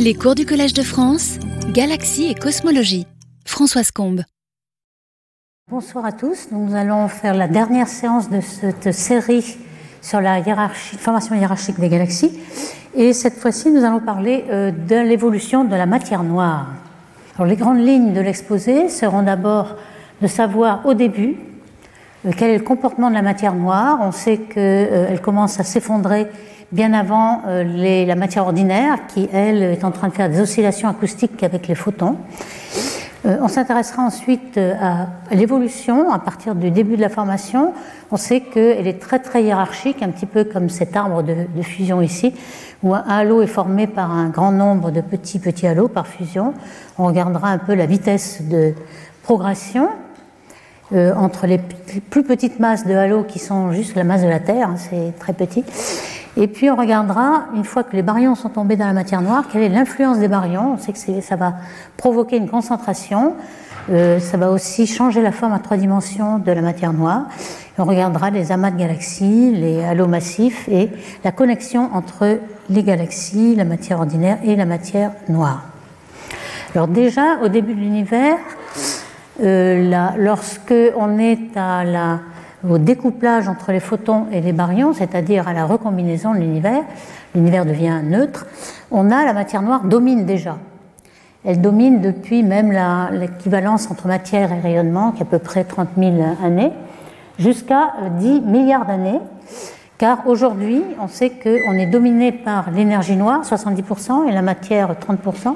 Les cours du Collège de France, Galaxie et Cosmologie. Françoise Combe. Bonsoir à tous. Nous allons faire la dernière séance de cette série sur la formation hiérarchique des galaxies. Et cette fois-ci, nous allons parler euh, de l'évolution de la matière noire. Les grandes lignes de l'exposé seront d'abord de savoir au début quel est le comportement de la matière noire? On sait qu'elle euh, commence à s'effondrer bien avant les, la matière ordinaire, qui, elle, est en train de faire des oscillations acoustiques avec les photons. Euh, on s'intéressera ensuite à l'évolution à partir du début de la formation. On sait qu'elle est très très hiérarchique, un petit peu comme cet arbre de, de, fusion ici, où un halo est formé par un grand nombre de petits petits halos par fusion. On regardera un peu la vitesse de progression euh, entre les plus petites masses de halos qui sont juste la masse de la Terre, hein, c'est très petit, et puis on regardera, une fois que les baryons sont tombés dans la matière noire, quelle est l'influence des baryons. On sait que ça va provoquer une concentration, euh, ça va aussi changer la forme à trois dimensions de la matière noire. on regardera les amas de galaxies, les halos massifs et la connexion entre les galaxies, la matière ordinaire et la matière noire. Alors déjà, au début de l'univers, euh, lorsque on est la au découplage entre les photons et les baryons, c'est-à-dire à la recombinaison de l'univers, l'univers devient neutre, on a la matière noire domine déjà. Elle domine depuis même l'équivalence entre matière et rayonnement, qui est à peu près 30 000 années, jusqu'à 10 milliards d'années, car aujourd'hui, on sait qu'on est dominé par l'énergie noire, 70%, et la matière, 30%,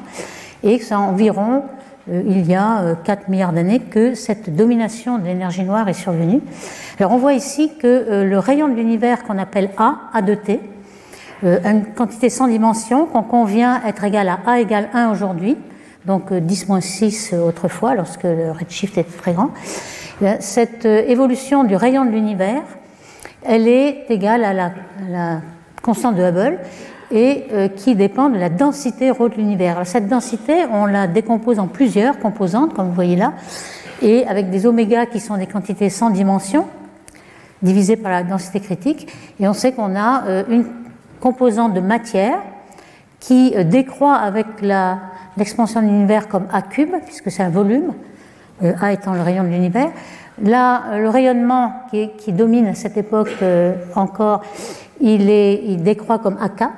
et que c'est environ euh, il y a 4 euh, milliards d'années que cette domination de l'énergie noire est survenue. Alors on voit ici que euh, le rayon de l'univers qu'on appelle A, A de T, une quantité sans dimension qu'on convient être égale à A égale 1 aujourd'hui, donc 10-6 autrefois lorsque le redshift était très grand. Cette évolution du rayon de l'univers, elle est égale à la constante de Hubble et euh, qui dépend de la densité rho de l'univers. Cette densité, on la décompose en plusieurs composantes, comme vous voyez là, et avec des oméga qui sont des quantités sans dimension, divisées par la densité critique, et on sait qu'on a euh, une composante de matière qui euh, décroît avec l'expansion de l'univers comme A cube, puisque c'est un volume, A étant le rayon de l'univers. Là, le rayonnement qui, domine à cette époque encore, il, décroît comme A4,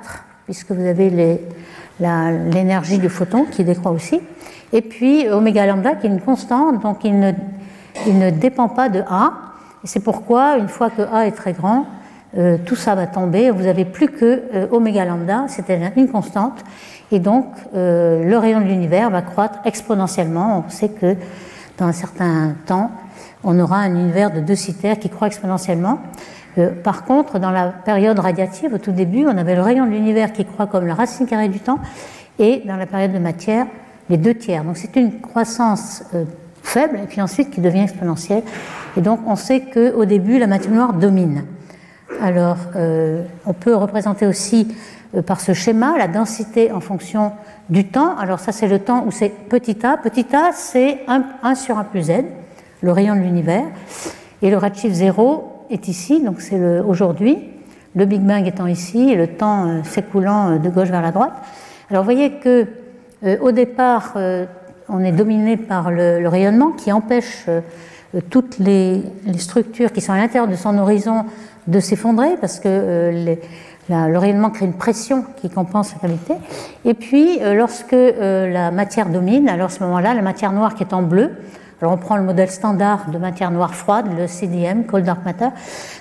puisque vous avez l'énergie du photon qui décroît aussi. Et puis oméga lambda qui est une constante, donc il ne, dépend pas de A. C'est pourquoi, une fois que A est très grand, euh, tout ça va tomber. Vous n'avez plus que euh, oméga lambda, c'était une constante. Et donc, euh, le rayon de l'univers va croître exponentiellement. On sait que dans un certain temps, on aura un univers de deux citerres qui croît exponentiellement. Euh, par contre, dans la période radiative, au tout début, on avait le rayon de l'univers qui croît comme la racine carrée du temps, et dans la période de matière, les deux tiers. Donc c'est une croissance euh, faible, et puis ensuite qui devient exponentielle. Et donc on sait qu'au début, la matière noire domine. Alors, euh, on peut représenter aussi par ce schéma la densité en fonction du temps. Alors ça, c'est le temps où c'est petit a. Petit a, c'est 1, 1 sur 1 plus z, le rayon de l'univers. Et le redshift 0, est ici, donc c'est aujourd'hui, le Big Bang étant ici et le temps euh, s'écoulant euh, de gauche vers la droite. Alors vous voyez que euh, au départ, on est dominé par le, rayonnement qui empêche toutes les, structures qui sont à l'intérieur de son horizon de s'effondrer parce que le rayonnement crée une pression qui compense la qualité. Et puis, lorsque la matière domine, alors à ce moment-là, la matière noire qui est en bleu, alors on prend le modèle standard de matière noire froide, le CDM, Cold Dark Matter.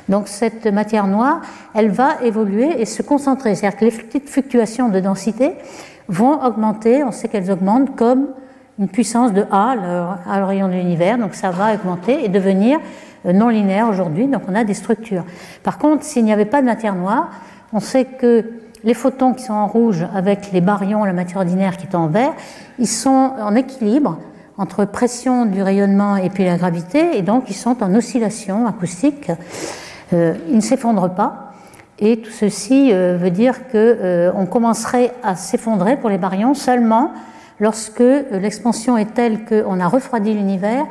Donc cette matière noire, elle va évoluer et se concentrer. C'est-à-dire que les petites fluctuations de densité vont augmenter, on sait qu'elles augmentent comme une puissance de A à le rayon de l'univers, donc ça va augmenter et devenir euh, non linéaire aujourd'hui, donc on a des structures. Par contre, s'il n'y avait pas de matière noire, on sait que les photons qui sont en rouge avec les baryons, la matière ordinaire qui est en vert, ils sont en équilibre entre pression du rayonnement et puis la gravité, et donc ils sont en oscillation acoustique. Euh, ils ne s'effondrent pas, et tout ceci euh, veut dire qu'on euh, commencerait à s'effondrer pour les baryons seulement lorsque l'expansion est telle qu'on a refroidi l'univers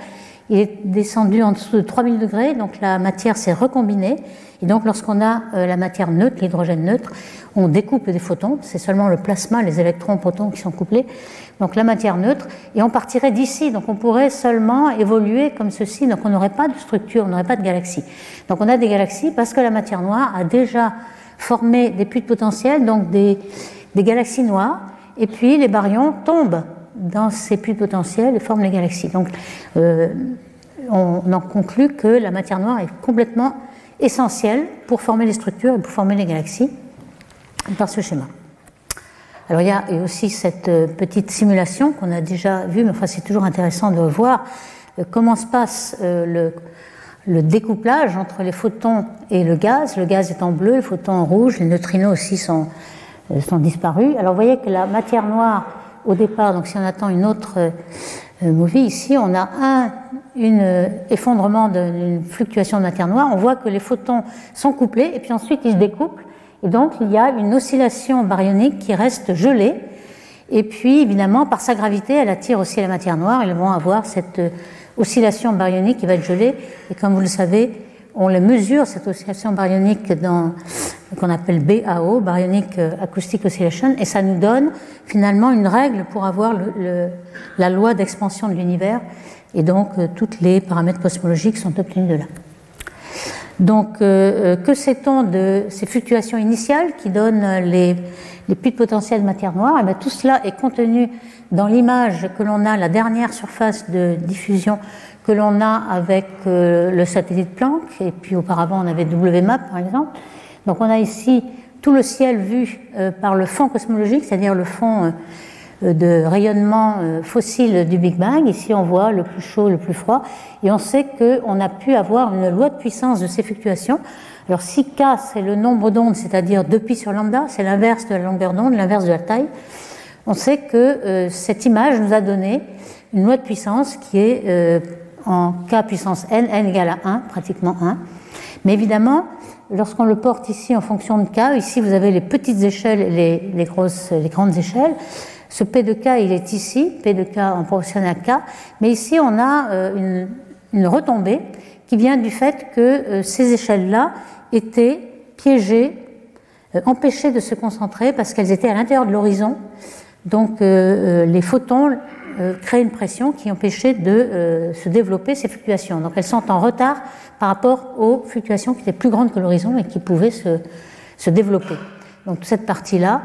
il est descendu en dessous de 3000 degrés, donc la matière s'est recombinée. Et donc lorsqu'on a euh, la matière neutre, l'hydrogène neutre, on découpe des photons. C'est seulement le plasma, les électrons, protons qui sont couplés. Donc la matière neutre, et on partirait d'ici. Donc on pourrait seulement évoluer comme ceci. Donc on n'aurait pas de structure, on n'aurait pas de galaxie. Donc on a des galaxies parce que la matière noire a déjà formé des puits de potentiel, donc des, galaxies noires. Et puis les baryons tombent dans ces puits potentiels et forment les galaxies. Donc, euh, on en conclut que la matière noire est complètement essentielle pour former les structures et pour former les galaxies par ce schéma. Alors il y a aussi cette euh, petite simulation qu'on a déjà vue, mais enfin c'est toujours intéressant de voir euh, comment se passe le, le, découplage entre les photons et le gaz. Le gaz est en bleu, les photons en rouge, les neutrinos aussi sont, sont disparus. Alors vous voyez que la matière noire au départ, donc si on attend une autre euh, movie, ici on a un une euh, effondrement d'une fluctuation de matière noire, on voit que les photons sont couplés et puis ensuite ils se découplent et donc il y a une oscillation baryonique qui reste gelée. Et puis évidemment par sa gravité elle attire aussi la matière noire, ils vont avoir cette euh, oscillation baryonique qui va être gelée. Et comme vous le savez on les mesure, cette oscillation baryonique dans qu'on appelle BAO, Baryonic Acoustic Oscillation, et ça nous donne finalement une règle pour avoir la loi d'expansion de l'univers, et donc euh, tous les paramètres cosmologiques sont obtenus de là. Donc, euh, euh, que sait-on de ces fluctuations initiales qui donnent les, les puits de potentiel de matière noire? Et eh bien, Tout cela est contenu dans l'image que l'on a, la dernière surface de diffusion que l'on a avec euh, le satellite Planck, et puis auparavant on avait WMAP par exemple. Donc on a ici tout le ciel vu par le fond cosmologique, c'est-à-dire le fond de rayonnement fossile du Big Bang. Ici on voit le plus chaud, le plus froid, et on sait qu'on a pu avoir une loi de puissance de ces fluctuations. Alors si K c'est le nombre d'ondes, c'est-à-dire 2pi sur lambda, c'est l'inverse de la longueur d'onde, l'inverse de la taille, on sait que cette image nous a donné une loi de puissance qui est en k puissance n, n égale à 1, pratiquement 1. Mais évidemment, lorsqu'on le porte ici en fonction de k, ici vous avez les petites échelles et les grandes échelles. Ce P de k, il est ici, P de k en proportionnel à k, mais ici on a euh, une, retombée qui vient du fait que euh, ces échelles-là étaient piégées, euh, empêchées de se concentrer parce qu'elles étaient à l'intérieur de l'horizon. Donc les photons créer une pression qui empêchait de se développer ces fluctuations. Donc elles sont en retard par rapport aux fluctuations qui étaient plus grandes que l'horizon et qui pouvaient se, se développer. Donc cette partie-là,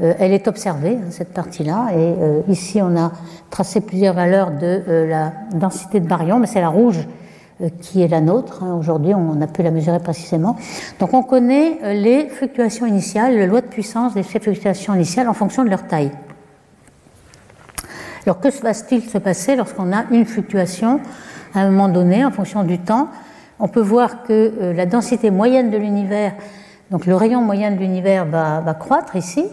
elle est observée, hein, cette partie-là, et ici on a tracé plusieurs valeurs de la densité de baryons, mais c'est la rouge qui est la nôtre. Hein. Aujourd'hui, on a pu la mesurer précisément. Donc on connaît les fluctuations initiales, la loi de puissance des fluctuations initiales en fonction de leur taille. Alors que va-t-il se passer lorsqu'on a une fluctuation à un moment donné en fonction du temps? On peut voir que euh, la densité moyenne de l'univers, donc le rayon moyen de l'univers va, croître ici.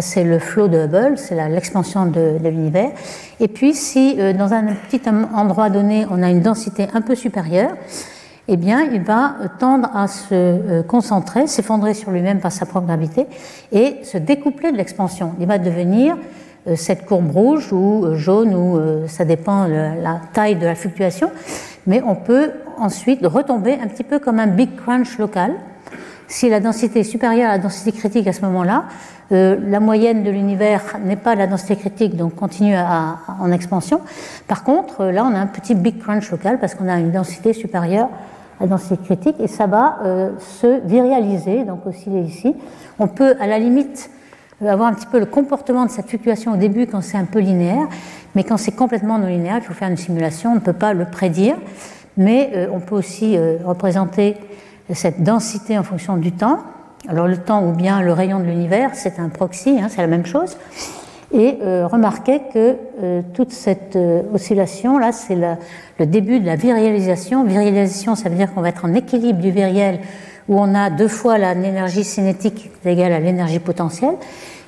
C'est le flot de Hubble, c'est l'expansion de, l'univers. Et puis, si euh, dans un petit endroit donné, on a une densité un peu supérieure, eh bien, il va tendre à se euh, concentrer, s'effondrer sur lui-même par sa propre gravité et se découpler de l'expansion. Il va devenir euh, cette courbe rouge ou jaune, ou ça dépend de la taille de la fluctuation, mais on peut ensuite retomber un petit peu comme un big crunch local. Si la densité est supérieure à la densité critique à ce moment-là, la moyenne de l'univers n'est pas la densité critique, donc continue à, en expansion. Par contre, là, on a un petit big crunch local parce qu'on a une densité supérieure à la densité critique et ça va se virialiser, donc osciller ici. On peut, à la limite, avoir un petit peu le comportement de cette fluctuation au début quand c'est un peu linéaire, mais quand c'est complètement non linéaire, il faut faire une simulation, on ne peut pas le prédire, mais euh, on peut aussi euh, représenter cette densité en fonction du temps. Alors le temps ou bien le rayon de l'univers, c'est un proxy, hein, c'est la même chose. Et euh, remarquez que toute cette oscillation, là, c'est le début de la virialisation. Virialisation, ça veut dire qu'on va être en équilibre du viriel où on a deux fois l'énergie cinétique égale à l'énergie potentielle.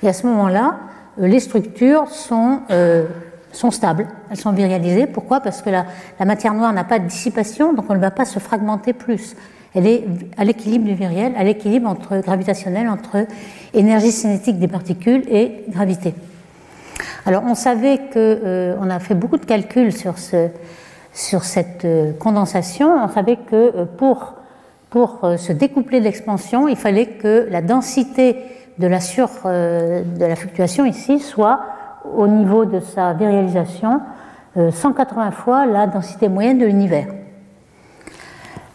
Et à ce moment-là, euh, les structures sont, euh, sont stables, elles sont virialisées. Pourquoi? Parce que la matière noire n'a pas de dissipation, donc on ne va pas se fragmenter plus. Elle est à l'équilibre du viriel, à l'équilibre entre gravitationnel, entre énergie cinétique des particules et gravité. Alors on savait que, euh, a fait beaucoup de calculs sur ce, sur cette condensation, on savait que pour, pour se découpler de l'expansion, il fallait que la densité de la, sur, de la fluctuation ici soit au niveau de sa virialisation 180 fois la densité moyenne de l'univers.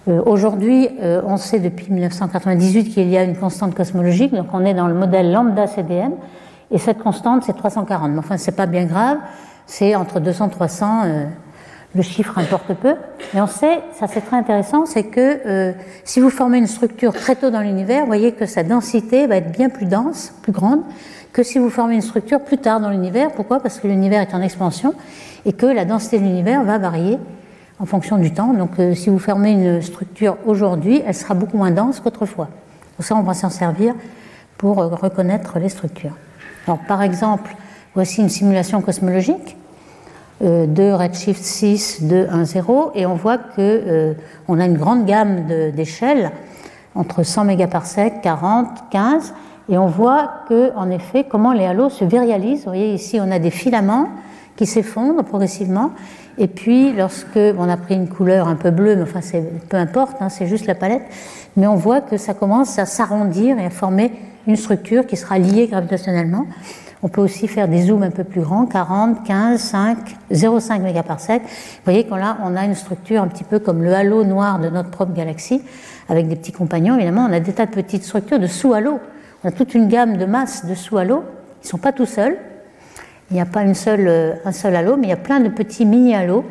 Euh, aujourd'hui, euh, on sait depuis 1998 qu'il y a une constante cosmologique, donc on est dans le modèle lambda CDM, et cette constante c'est 340. Mais enfin, c'est pas bien grave, c'est entre 200 et 300, euh, le chiffre importe peu. Mais on sait, ça c'est très intéressant, c'est que si vous formez une structure très tôt dans l'univers, vous voyez que sa densité va être bien plus dense, plus grande, que si vous formez une structure plus tard dans l'univers. Pourquoi? Parce que l'univers est en expansion et que la densité de l'univers va varier en fonction du temps. Donc euh, si vous fermez une structure aujourd'hui, elle sera beaucoup moins dense qu'autrefois. Pour ça, on va s'en servir pour euh, reconnaître les structures. Alors, par exemple, voici une simulation cosmologique euh, de Redshift 6, 2, 1, 0, et on voit que on a une grande gamme d'échelles entre 100 mégaparsecs, 40, 15, et on voit que, en effet, comment les halos se virialisent. Vous voyez ici, on a des filaments qui s'effondrent progressivement, et puis, lorsque on a pris une couleur un peu bleue, mais enfin, peu importe, hein, c'est juste la palette, mais on voit que ça commence à s'arrondir et à former une structure qui sera liée gravitationnellement. On peut aussi faire des zooms un peu plus grands, 40, 15, 5, 0,5 mégaparsec. Vous voyez qu'on on a une structure un petit peu comme le halo noir de notre propre galaxie, avec des petits compagnons. Évidemment, on a des tas de petites structures de sous-halo. On a toute une gamme de masses de sous-halo. Ils ne sont pas tout seuls. Il n'y a pas une seule, euh, un seul halo, mais il y a plein de petits mini-halos.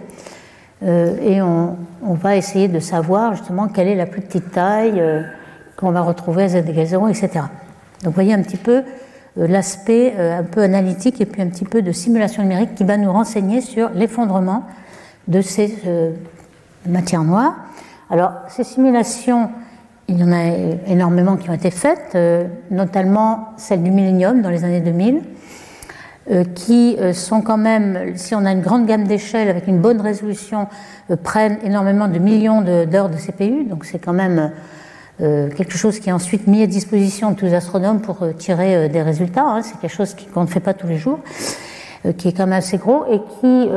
Euh, et on, va essayer de savoir justement quelle est la plus petite taille euh, qu'on va retrouver à z égale 0, etc. Donc vous voyez un petit peu l'aspect un peu analytique et puis un petit peu de simulation numérique qui va nous renseigner sur l'effondrement de ces matières noires. Alors ces simulations, il y en a énormément qui ont été faites, notamment celle du millénium dans les années 2000. Euh, qui euh, sont quand même, si on a une grande gamme d'échelles avec une bonne résolution, euh, prennent énormément de millions d'heures de, CPU. Donc c'est quand même quelque chose qui est ensuite mis à disposition de tous les astronomes pour tirer des résultats. Hein. C'est quelque chose qu'on ne fait pas tous les jours, qui est quand même assez gros et qui,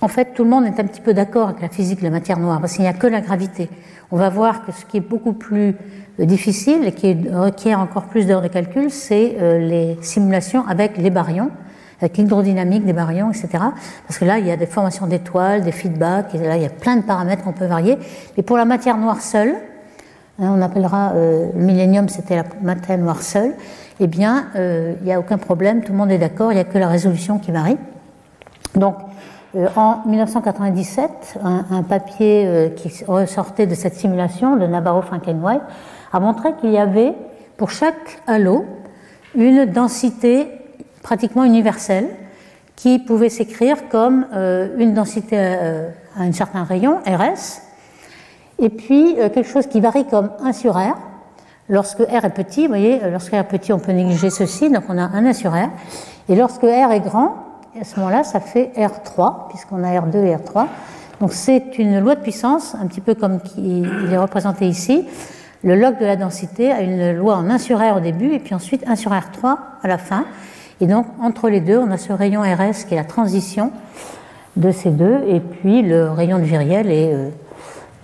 en fait, tout le monde est un petit peu d'accord avec la physique de la matière noire parce qu'il n'y a que la gravité. On va voir que ce qui est beaucoup plus difficile et qui requiert encore plus d'heures de calcul, c'est euh, les simulations avec les baryons, avec l'hydrodynamique des baryons, etc. Parce que là, il y a des formations d'étoiles, des feedbacks, là, il y a plein de paramètres qu'on peut varier. Mais pour la matière noire seule, hein, on appellera euh, le millénium, c'était la matière noire seule, eh bien, euh, il n'y a aucun problème, tout le monde est d'accord, il n'y a que la résolution qui varie. Donc, en 1997, un, papier qui ressortait de cette simulation de Navarro Frankenwhite a montré qu'il y avait pour chaque halo une densité pratiquement universelle qui pouvait s'écrire comme euh, une densité euh, à un certain rayon, RS, et puis euh, quelque chose qui varie comme 1 sur R. Lorsque R est petit, vous voyez, lorsque R est petit, on peut négliger ceci, donc on a 1 sur R. Et lorsque R est grand, à ce moment-là, ça fait R3, puisqu'on a R2 et R3. Donc c'est une loi de puissance, un petit peu comme il est représenté ici. Le log de la densité a une loi en 1 sur R au début et puis ensuite 1 sur R3 à la fin. Et donc entre les deux, on a ce rayon RS qui est la transition de ces deux, et puis le rayon de viriel est, euh,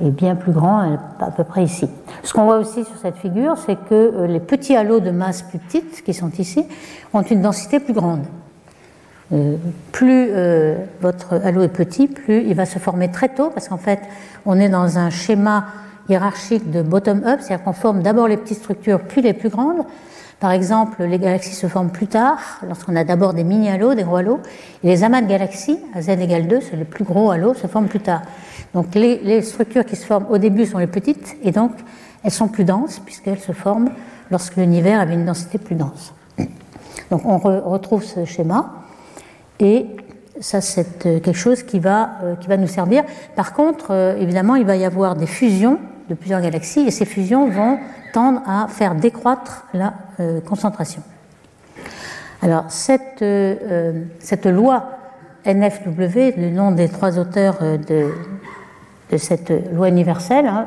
bien plus grand, à peu près ici. Ce qu'on voit aussi sur cette figure, c'est que euh, les petits halos de masse plus petite, qui sont ici, ont une densité plus grande. Euh, plus votre halo est petit, plus il va se former très tôt, parce qu'en fait, on est dans un schéma hiérarchique de bottom-up, c'est-à-dire qu'on forme d'abord les petites structures, puis les plus grandes. Par exemple, les galaxies se forment plus tard, lorsqu'on a d'abord des mini-halos, des gros halos, et les amas de galaxies, à z égale 2, c'est les plus gros halos, se forment plus tard. Donc les, structures qui se forment au début sont les petites, et donc elles sont plus denses, puisqu'elles se forment lorsque l'univers avait une densité plus dense. Donc on retrouve ce schéma, et ça c'est euh, quelque chose qui va, euh, qui va nous servir. Par contre, euh, évidemment, il va y avoir des fusions de plusieurs galaxies et ces fusions vont tendre à faire décroître la concentration. Alors cette, cette loi NFW, le nom des trois auteurs de, de cette loi universelle, hein,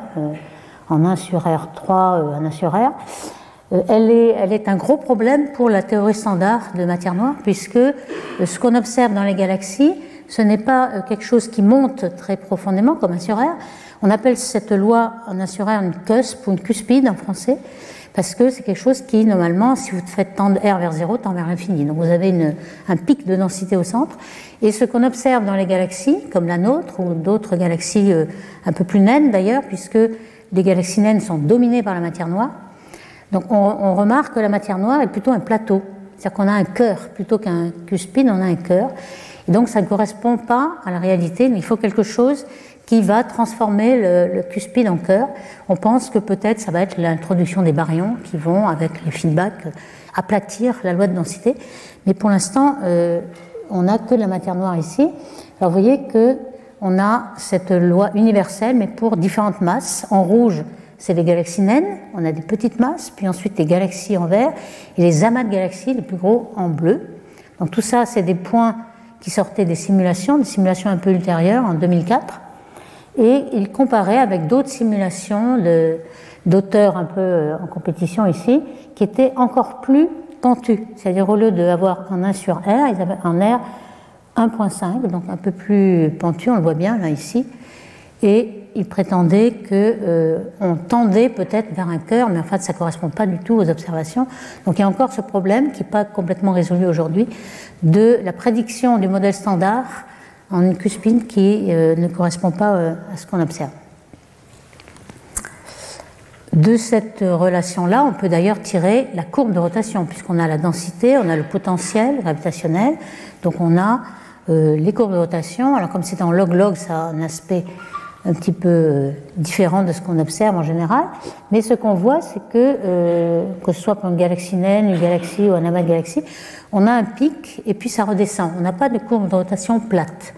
en 1 sur R3, en 1 sur R, elle est, elle est, un gros problème pour la théorie standard de matière noire, puisque ce qu'on observe dans les galaxies, ce n'est pas quelque chose qui monte très profondément comme un sur On appelle cette loi en un sur une cusp ou une cuspide en français parce que c'est quelque chose qui, normalement, si vous faites tendre R vers 0, tend vers l'infini. Donc vous avez une, un pic de densité au centre. Et ce qu'on observe dans les galaxies, comme la nôtre, ou d'autres galaxies euh, un peu plus naines d'ailleurs, puisque les galaxies naines sont dominées par la matière noire, donc on, remarque que la matière noire est plutôt un plateau. C'est-à-dire qu'on a un cœur, plutôt qu'un cuspide, on a un cœur. Et donc ça ne correspond pas à la réalité, mais il faut quelque chose qui va transformer le, cuspide en cœur. On pense que peut-être ça va être l'introduction des baryons qui vont, avec les feedbacks, aplatir la loi de densité. Mais pour l'instant, euh, on n'a que la matière noire ici. Alors vous voyez que on a cette loi universelle, mais pour différentes masses. En rouge, c'est les galaxies naines, on a des petites masses, puis ensuite les galaxies en vert, et les amas de galaxies, les plus gros, en bleu. Donc tout ça, c'est des points qui sortaient des simulations, des simulations un peu ultérieures, en 2004 et il comparait avec d'autres simulations d'auteurs un peu euh, en compétition ici, qui étaient encore plus pentues. C'est-à-dire au lieu d'avoir un 1 sur R, ils avaient un R 1.5, donc un peu plus pentu, on le voit bien là ici, et il prétendait qu'on euh, tendait peut-être vers un cœur, mais en fait ça ne correspond pas du tout aux observations. Donc il y a encore ce problème qui n'est pas complètement résolu aujourd'hui de la prédiction du modèle standard en une cuspide qui euh, ne correspond pas euh, à ce qu'on observe. De cette relation-là, on peut d'ailleurs tirer la courbe de rotation, puisqu'on a la densité, on a le potentiel gravitationnel, donc on a les courbes de rotation. Alors comme c'est en log-log, ça a un aspect un petit peu différent de ce qu'on observe en général, mais ce qu'on voit, c'est que, que ce soit pour une galaxie naine, une galaxie ou un amas de galaxies, on a un pic et puis ça redescend. On n'a pas de courbe de rotation plate.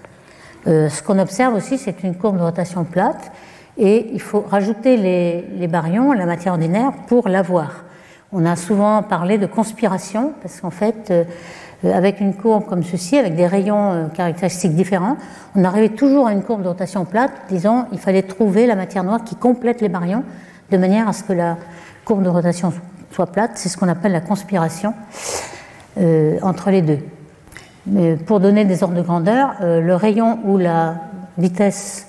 Euh, ce qu'on observe aussi, c'est une courbe de rotation plate et il faut rajouter les, les baryons, la matière ordinaire, pour l'avoir. On a souvent parlé de conspiration parce qu'en fait, euh, avec une courbe comme ceci, avec des rayons euh, caractéristiques différents, on arrivait toujours à une courbe de rotation plate. Disons, il fallait trouver la matière noire qui complète les baryons de manière à ce que la courbe de rotation soit plate. C'est ce qu'on appelle la conspiration entre les deux pour donner des ordres de grandeur, euh, le rayon où la vitesse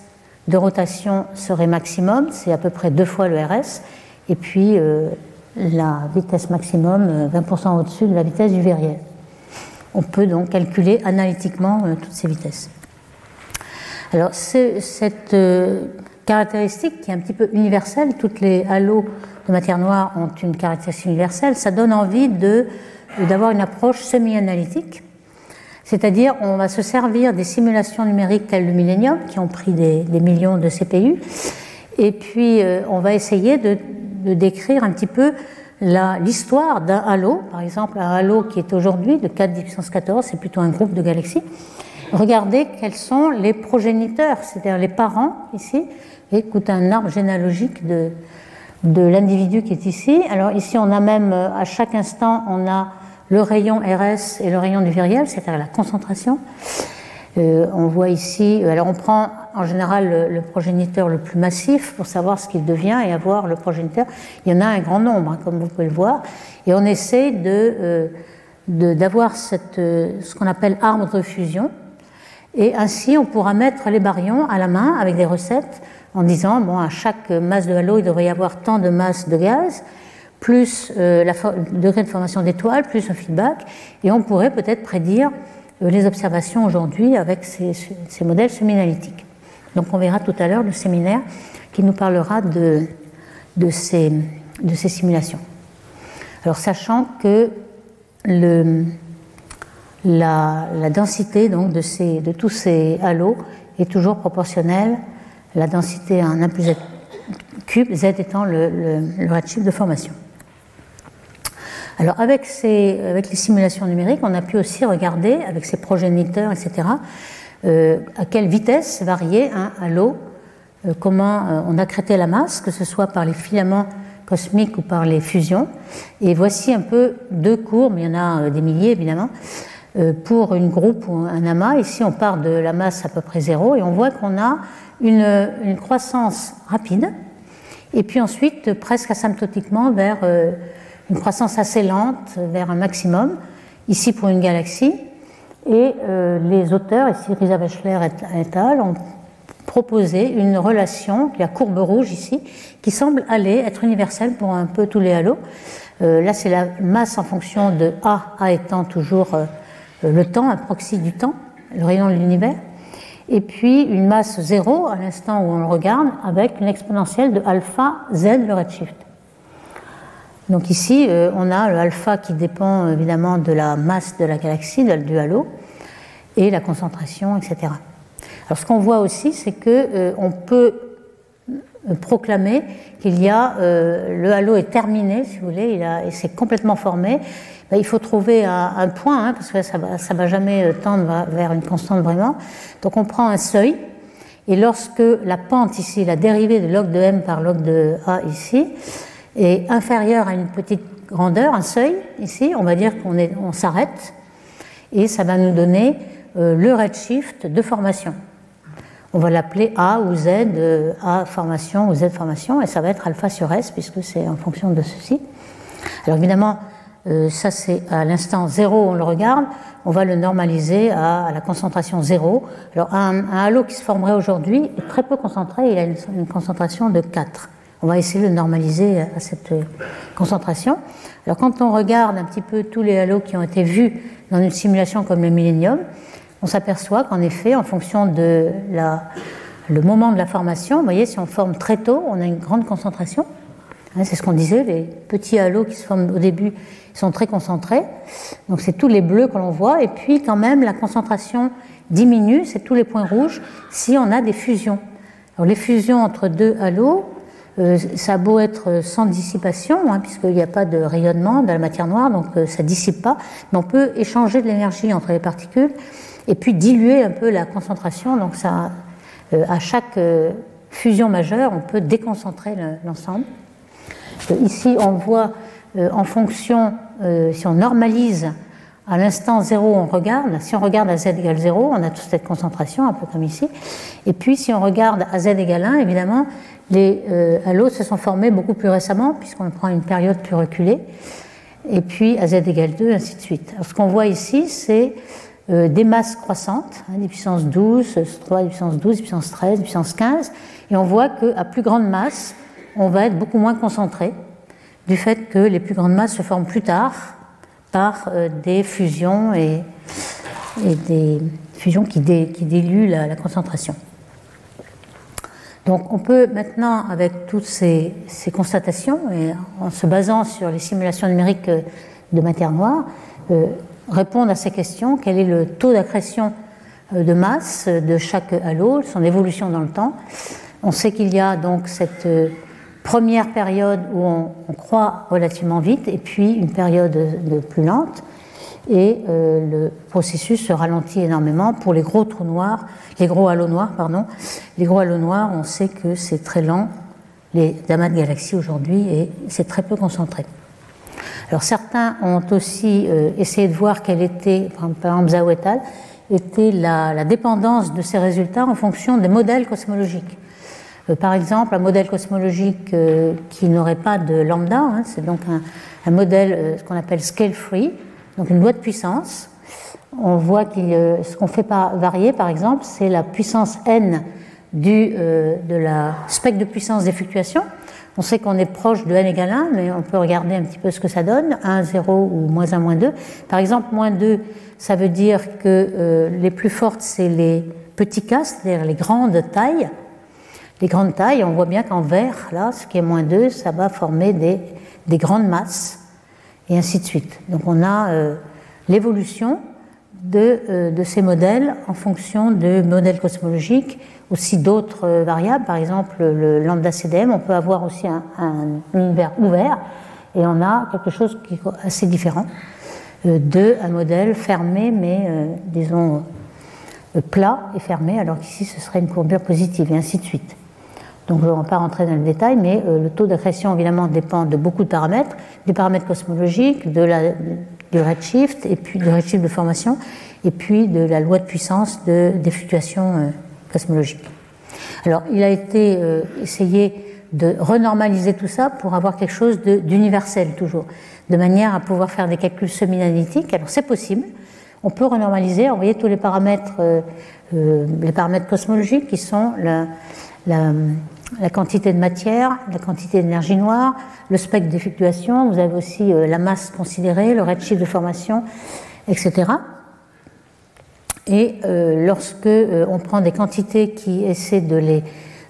de rotation serait maximum, c'est à peu près deux fois le RS, et puis euh, la vitesse maximum 20% euh, au-dessus de la vitesse du viriel. On peut donc calculer analytiquement toutes ces vitesses. Alors cette caractéristique qui est un petit peu universelle, toutes les halos de matière noire ont une caractéristique universelle, ça donne envie d'avoir une approche semi-analytique. C'est-à-dire, on va se servir des simulations numériques telles le Millennium, qui ont pris des, millions de CPU, et puis euh, on va essayer de, décrire un petit peu l'histoire d'un halo, par exemple un halo qui est aujourd'hui de 4 puissance 14, c'est plutôt un groupe de galaxies. Regardez quels sont les progéniteurs, c'est-à-dire les parents ici. Écoute, un arbre généalogique de, de l'individu qui est ici. Alors ici, on a même, euh, à chaque instant, on a le rayon RS et le rayon du viriel, c'est-à-dire la concentration. Euh, on voit ici, euh, alors on prend en général le, progéniteur le plus massif pour savoir ce qu'il devient et avoir le progéniteur. Il y en a un grand nombre, hein, comme vous pouvez le voir, et on essaie de, euh, d'avoir cette, ce qu'on appelle arbre de fusion. Et ainsi, on pourra mettre les baryons à la main avec des recettes en disant, bon, à chaque masse de halo, il devrait y avoir tant de masses de gaz plus euh, le degré de formation d'étoiles, plus un feedback, et on pourrait peut-être prédire euh, les observations aujourd'hui avec ces, modèles semi-analytiques. Donc on verra tout à l'heure le séminaire qui nous parlera de, ces, simulations. Alors sachant que la, densité donc, de, tous ces halos est toujours proportionnelle à la densité en 1 plus z cube, z étant le, le, le redshift de formation. Alors avec, les simulations numériques, on a pu aussi regarder avec ces progéniteurs, etc., à quelle vitesse variait halo, euh, comment euh, on accrétait la masse, que ce soit par les filaments cosmiques ou par les fusions. Et voici un peu deux courbes, il y en a des milliers évidemment, pour une groupe ou un amas. Ici, on part de la masse à peu près zéro et on voit qu'on a une, croissance rapide, et puis ensuite presque asymptotiquement vers une croissance assez lente vers un maximum, ici pour une galaxie. Et les auteurs, ici Risa Bachler et al., ont proposé une relation, la courbe rouge ici, qui semble aller être universelle pour un peu tous les halos. là, c'est la masse en fonction de A, A étant toujours le temps, un proxy du temps, le rayon de l'univers et puis une masse zéro à l'instant où on le regarde avec une exponentielle de alpha z le redshift. Donc ici, euh, on a le alpha qui dépend évidemment de la masse de la galaxie, du halo, et la concentration, etc. Alors ce qu'on voit aussi, c'est qu'on euh, peut proclamer qu'il y a euh, le halo est terminé, si vous voulez, il, s'est complètement formé, ben, il faut trouver un, point, hein, parce que ça ne va, jamais euh, tendre vers une constante vraiment. Donc on prend un seuil, et lorsque la pente ici, la dérivée de log de m par log de a ici, est inférieure à une petite grandeur, un seuil ici, on va dire qu'on on s'arrête, et ça va nous donner euh, le redshift de formation. On va l'appeler A ou Z, euh, A formation ou Z formation, et ça va être alpha sur S, puisque c'est en fonction de ceci. Alors évidemment, euh, ça c'est à l'instant zéro, on le regarde, on va le normaliser à, la concentration zéro. Alors un, halo qui se formerait aujourd'hui est très peu concentré, il a une, concentration de 4. On va essayer de le normaliser à cette concentration. Alors quand on regarde un petit peu tous les halos qui ont été vus dans une simulation comme le Millennium, on s'aperçoit qu'en effet, en fonction de la, le moment de la formation, vous voyez, si on forme très tôt, on a une grande concentration. Hein, c'est ce qu'on disait, les petits halos qui se forment au début sont très concentrés. Donc c'est tous les bleus que l'on voit. Et puis quand même, la concentration diminue, c'est tous les points rouges, si on a des fusions. Alors les fusions entre deux halos, euh, ça a beau être sans dissipation, hein, puisqu'il n'y a pas de rayonnement de la matière noire, donc euh, ça ne dissipe pas, mais on peut échanger de l'énergie entre les particules et puis diluer un peu la concentration. Donc euh, à chaque fusion majeure, on peut déconcentrer l'ensemble. Ici, on voit en fonction, si on normalise à l'instant 0, on regarde. Si on regarde à z égale 0, on a toute cette concentration, un peu comme ici. Et puis, si on regarde à z égale 1, évidemment, les euh, halos se sont formés beaucoup plus récemment, puisqu'on prend une période plus reculée. Et puis, à z égale 2, ainsi de suite. Ce qu'on voit ici, c'est des masses croissantes, hein, des puissances 12, 3, des puissance 12, des puissance 13, des puissance 15. Et on voit qu'à plus grande masse, on va être beaucoup moins concentré du fait que les plus grandes masses se forment plus tard par euh, des fusions et, des fusions qui, diluent la, concentration. Donc on peut maintenant, avec toutes ces, constatations, et en se basant sur les simulations numériques euh, de matière noire, euh, répondre à ces questions. Quel est le taux d'accrétion de masse de chaque halo, son évolution dans le temps? On sait qu'il y a donc cette première période où on, croît relativement vite et puis une période de, plus lente. Et euh, le processus se ralentit énormément pour les gros trous noirs, les gros halos noirs, pardon. Les gros halos noirs, on sait que c'est très lent, les amas de galaxies aujourd'hui, et c'est très peu concentré. Alors certains ont aussi euh, essayé de voir quelle était, par exemple Zhao était la, dépendance de ces résultats en fonction des modèles cosmologiques. Euh, par exemple, un modèle cosmologique qui n'aurait pas de lambda, hein, c'est donc un, modèle, euh, ce qu'on appelle scale-free, donc une loi de puissance. On voit que ce qu'on fait varier, par exemple, c'est la puissance n du, de la spectre de puissance des fluctuations. On sait qu'on est proche de n égale 1, mais on peut regarder un petit peu ce que ça donne, 1, 0 ou moins 1, moins 2. Par exemple, moins 2, ça veut dire que les plus fortes, c'est les petits cas, c'est-à-dire les grandes tailles, les grandes tailles, on voit bien qu'en vert, là, ce qui est moins 2, ça va former des, des grandes masses, et ainsi de suite. Donc on a euh, l'évolution de, euh, de, ces modèles en fonction de modèles cosmologiques, aussi d'autres euh, variables, par exemple le lambda CDM, on peut avoir aussi un, univers ouvert, et on a quelque chose qui est assez différent de un modèle fermé, mais disons plat et fermé, alors qu'ici ce serait une courbure positive, et ainsi de suite. Donc je ne vais pas rentrer dans le détail, mais euh, le taux d'accrétion évidemment dépend de beaucoup de paramètres, des paramètres cosmologiques, de la, du redshift, et puis du redshift de formation, et puis de la loi de puissance de, des fluctuations euh, cosmologiques. Alors il a été euh, essayé de renormaliser tout ça pour avoir quelque chose d'universel toujours, de manière à pouvoir faire des calculs semi-analytiques. Alors c'est possible, on peut renormaliser, envoyer tous les paramètres, les paramètres cosmologiques qui sont la, la quantité de matière, la quantité d'énergie noire, le spectre d'effectuation, vous avez aussi euh, la masse considérée, le redshift de formation, etc. Et euh, lorsque euh, on prend des quantités qui essaient de les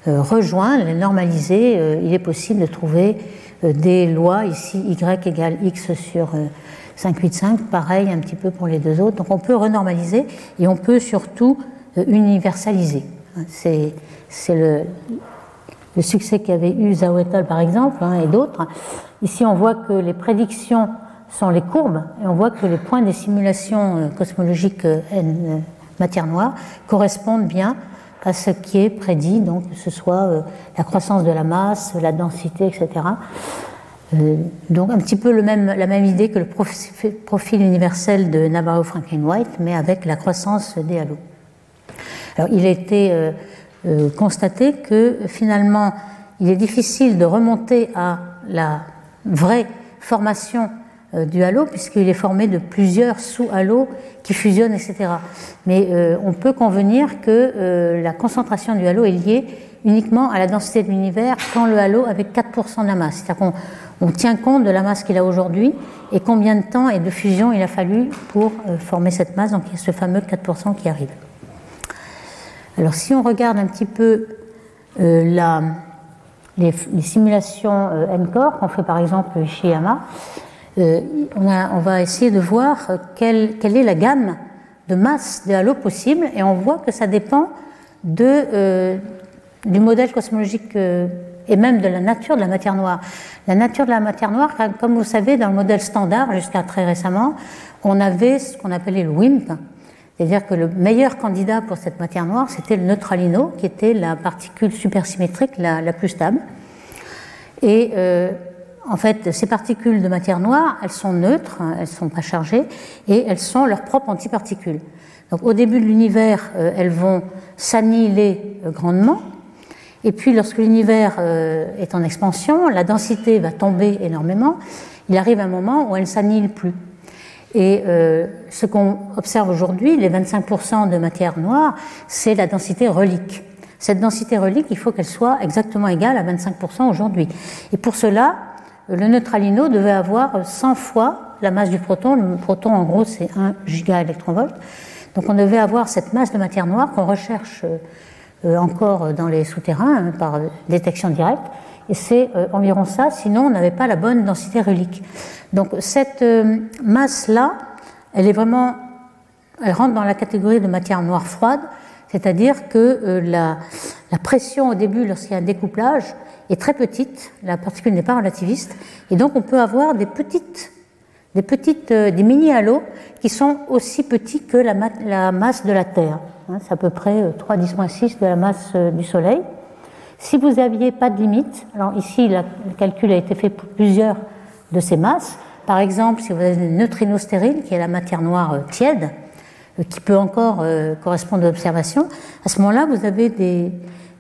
euh, rejoindre, les normaliser, il est possible de trouver des lois, ici y égale x sur 585, pareil un petit peu pour les deux autres. Donc on peut renormaliser et on peut surtout universaliser. C'est le, le succès qu'avait eu Zhao et al. par exemple, hein, et d'autres. Ici, on voit que les prédictions sont les courbes, et on voit que les points des simulations euh, cosmologiques euh, euh, matière noire correspondent bien à ce qui est prédit, donc que ce soit la croissance de la masse, la densité, etc. donc un petit peu la même idée que le profil universel de Navarro-Franklin-White, mais avec la croissance des halos. Alors il a constater que finalement, il est difficile de remonter à la vraie formation euh, du halo, puisqu'il est formé de plusieurs sous-halos qui fusionnent, etc. Mais euh, on peut convenir que la concentration du halo est liée uniquement à la densité de l'univers quand le halo avait 4% de la masse. C'est-à-dire qu'on on tient compte de la masse qu'il a aujourd'hui et combien de temps et de fusion il a fallu pour former cette masse. Donc il y a ce fameux 4% qui arrive. Alors si on regarde un petit peu euh, les, simulations euh, NCORE qu'on fait par exemple chez Yama, euh, on, va essayer de voir quelle, quelle, est la gamme de masse de halo possible et on voit que ça dépend euh, du modèle cosmologique et même de la nature de la matière noire. La nature de la matière noire, comme vous savez, dans le modèle standard, jusqu'à très récemment, on avait ce qu'on appelait le WIMP, c'est-à-dire que le meilleur candidat pour cette matière noire, c'était le neutralino, qui était la particule supersymétrique la, plus stable. Et euh, en fait, ces particules de matière noire, elles sont neutres, hein, elles ne sont pas chargées, et elles sont leurs propres antiparticules. Donc au début de l'univers, euh, elles vont s'annihiler euh, grandement, et puis lorsque l'univers est en expansion, la densité va tomber énormément, il arrive un moment où elle ne s'annihile plus. Et euh, ce qu'on observe aujourd'hui, les 25% de matière noire, c'est la densité relique. Cette densité relique, il faut qu'elle soit exactement égale à 25% aujourd'hui. Et pour cela, le neutralino devait avoir 100 fois la masse du proton. Le proton, en gros, c'est 1 gigaélectronvolt. Donc on devait avoir cette masse de matière noire qu'on recherche euh, encore dans les souterrains hein, par détection directe. Et c'est euh, environ ça, sinon on n'avait pas la bonne densité relique. Donc cette euh, masse-là, elle est vraiment, elle rentre dans la catégorie de matière noire froide, c'est-à-dire que euh, la, la, pression au début, lorsqu'il y a un découplage, est très petite, la particule n'est pas relativiste, et donc on peut avoir des petites, des petites, des mini-halos qui sont aussi petits que la, la masse de la Terre. Hein, c'est à peu près 3 10 6 de la masse du Soleil. Si vous n'aviez pas de limite, alors ici le calcul a été fait pour plusieurs de ces masses, par exemple si vous avez une neutrino stérile, qui est la matière noire euh, tiède, euh, qui peut encore euh, correspondre à l'observation, à ce moment-là vous avez des,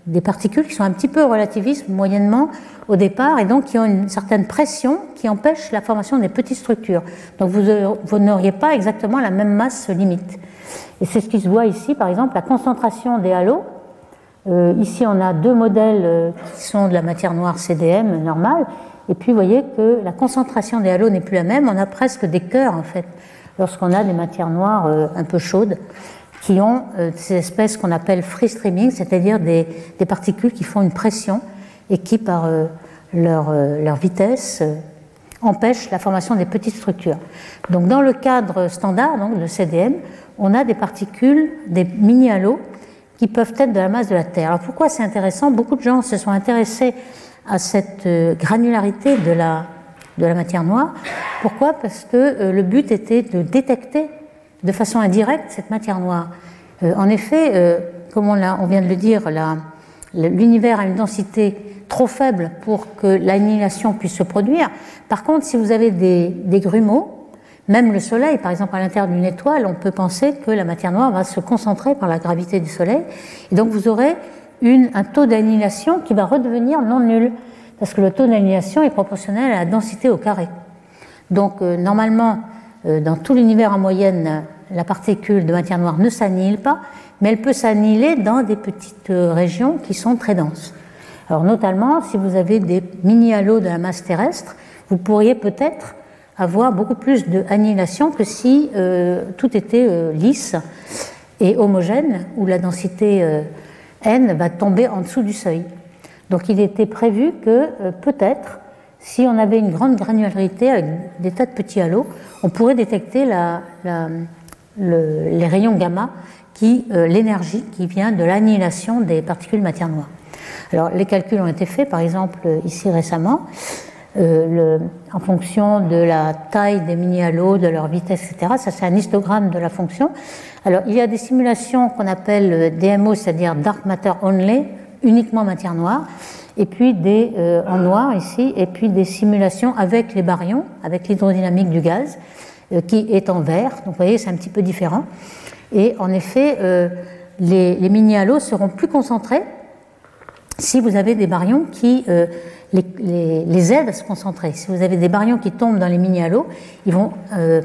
des, particules qui sont un petit peu relativistes moyennement au départ et donc qui ont une certaine pression qui empêche la formation des petites structures. Donc vous, vous n'auriez pas exactement la même masse limite. Et c'est ce qui se voit ici, par exemple, la concentration des halos euh, ici, on a deux modèles euh, qui sont de la matière noire CDM normale. Et puis, vous voyez que la concentration des halos n'est plus la même. On a presque des cœurs, en fait, lorsqu'on a des matières noires euh, un peu chaudes, qui ont ces espèces qu'on appelle free streaming, c'est-à-dire des, particules qui font une pression et qui, par leur, leur, vitesse, empêchent la formation des petites structures. Donc, dans le cadre standard donc, de CDM, on a des particules, des mini-halos, qui peuvent être de la masse de la Terre. Alors pourquoi c'est intéressant? Beaucoup de gens se sont intéressés à cette euh, granularité de la, de la matière noire. Pourquoi? Parce que euh, le but était de détecter de façon indirecte cette matière noire. Euh, en effet, comme on, on, vient de le dire, l'univers a une densité trop faible pour que l'annihilation puisse se produire. Par contre, si vous avez des, des grumeaux, même le Soleil, par exemple, à l'intérieur d'une étoile, on peut penser que la matière noire va se concentrer par la gravité du Soleil. Et donc vous aurez un taux d'annihilation qui va redevenir non nul, parce que le taux d'annihilation est proportionnel à la densité au carré. Donc euh, normalement, euh, dans tout l'univers en moyenne, la particule de matière noire ne s'annihile pas, mais elle peut s'annihiler dans des petites euh, régions qui sont très denses. Alors notamment, si vous avez des mini-halos de la masse terrestre, vous pourriez peut-être avoir beaucoup plus de annihilation que si tout était lisse et homogène, où la densité n va tomber en dessous du seuil. Donc il était prévu que peut-être si on avait une grande granularité avec des tas de petits halos, on pourrait détecter les rayons gamma, qui, euh, l'énergie qui vient de l'annihilation des particules matière noire. Alors les calculs ont été faits, par exemple ici récemment, euh, en fonction de la taille des mini-halos, de leur vitesse, etc. Ça c'est un histogramme de la fonction. Alors il y a des simulations qu'on appelle DMO, c'est-à-dire Dark Matter Only, uniquement matière noire et puis des, euh, en noir ici, et puis des simulations avec les baryons, avec l'hydrodynamique du gaz, euh, qui est en vert. Donc vous voyez, c'est un petit peu différent. Et en effet, euh, les, les mini-halos seront plus concentrés si vous avez des baryons qui les, les, aident à se concentrer. Si vous avez des baryons qui tombent dans les mini-halos, ils vont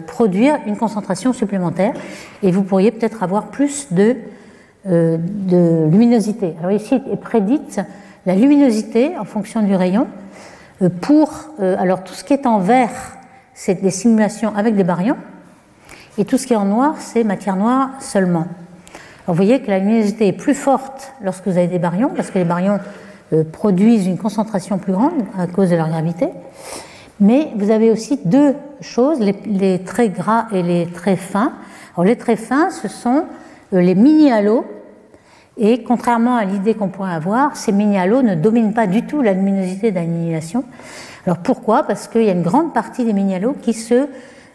produire une concentration supplémentaire et vous pourriez peut-être avoir plus de, de luminosité. Alors ici est prédite la luminosité en fonction du rayon. Euh, euh, alors tout ce qui est en vert, c'est des simulations avec des baryons, et tout ce qui est en noir, c'est matière noire seulement. vous voyez que la luminosité est plus forte lorsque vous avez des baryons, parce que les baryons euh, produisent une concentration plus grande à cause de leur gravité. Mais vous avez aussi deux choses, les, les traits gras et les traits fins. Alors les traits fins, ce sont les mini-halos et contrairement à l'idée qu'on pourrait avoir, ces mini-halos ne dominent pas du tout la luminosité d'annihilation. Alors pourquoi? Parce qu'il y a une grande partie des mini-halos qui se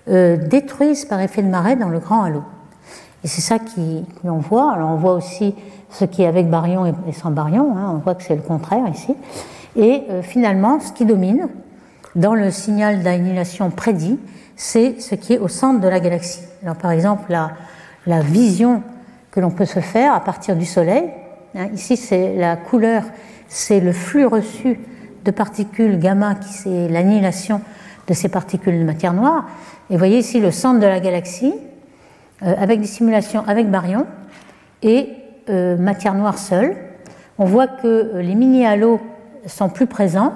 euh, détruisent par effet de marée dans le grand halo. Et c'est ça qu'on voit. Alors on voit aussi ce qui est avec baryon et sans baryon. Hein. On voit que c'est le contraire ici. Et euh, finalement, ce qui domine dans le signal d'annihilation prédit, c'est ce qui est au centre de la galaxie. Alors par exemple, la, la vision que l'on peut se faire à partir du Soleil. Hein, ici, c'est la couleur, c'est le flux reçu de particules gamma, qui c'est l'annihilation de ces particules de matière noire. Et vous voyez ici le centre de la galaxie, avec des simulations avec baryons et euh, matière noire seule. On voit que euh, les mini-halos sont plus présents,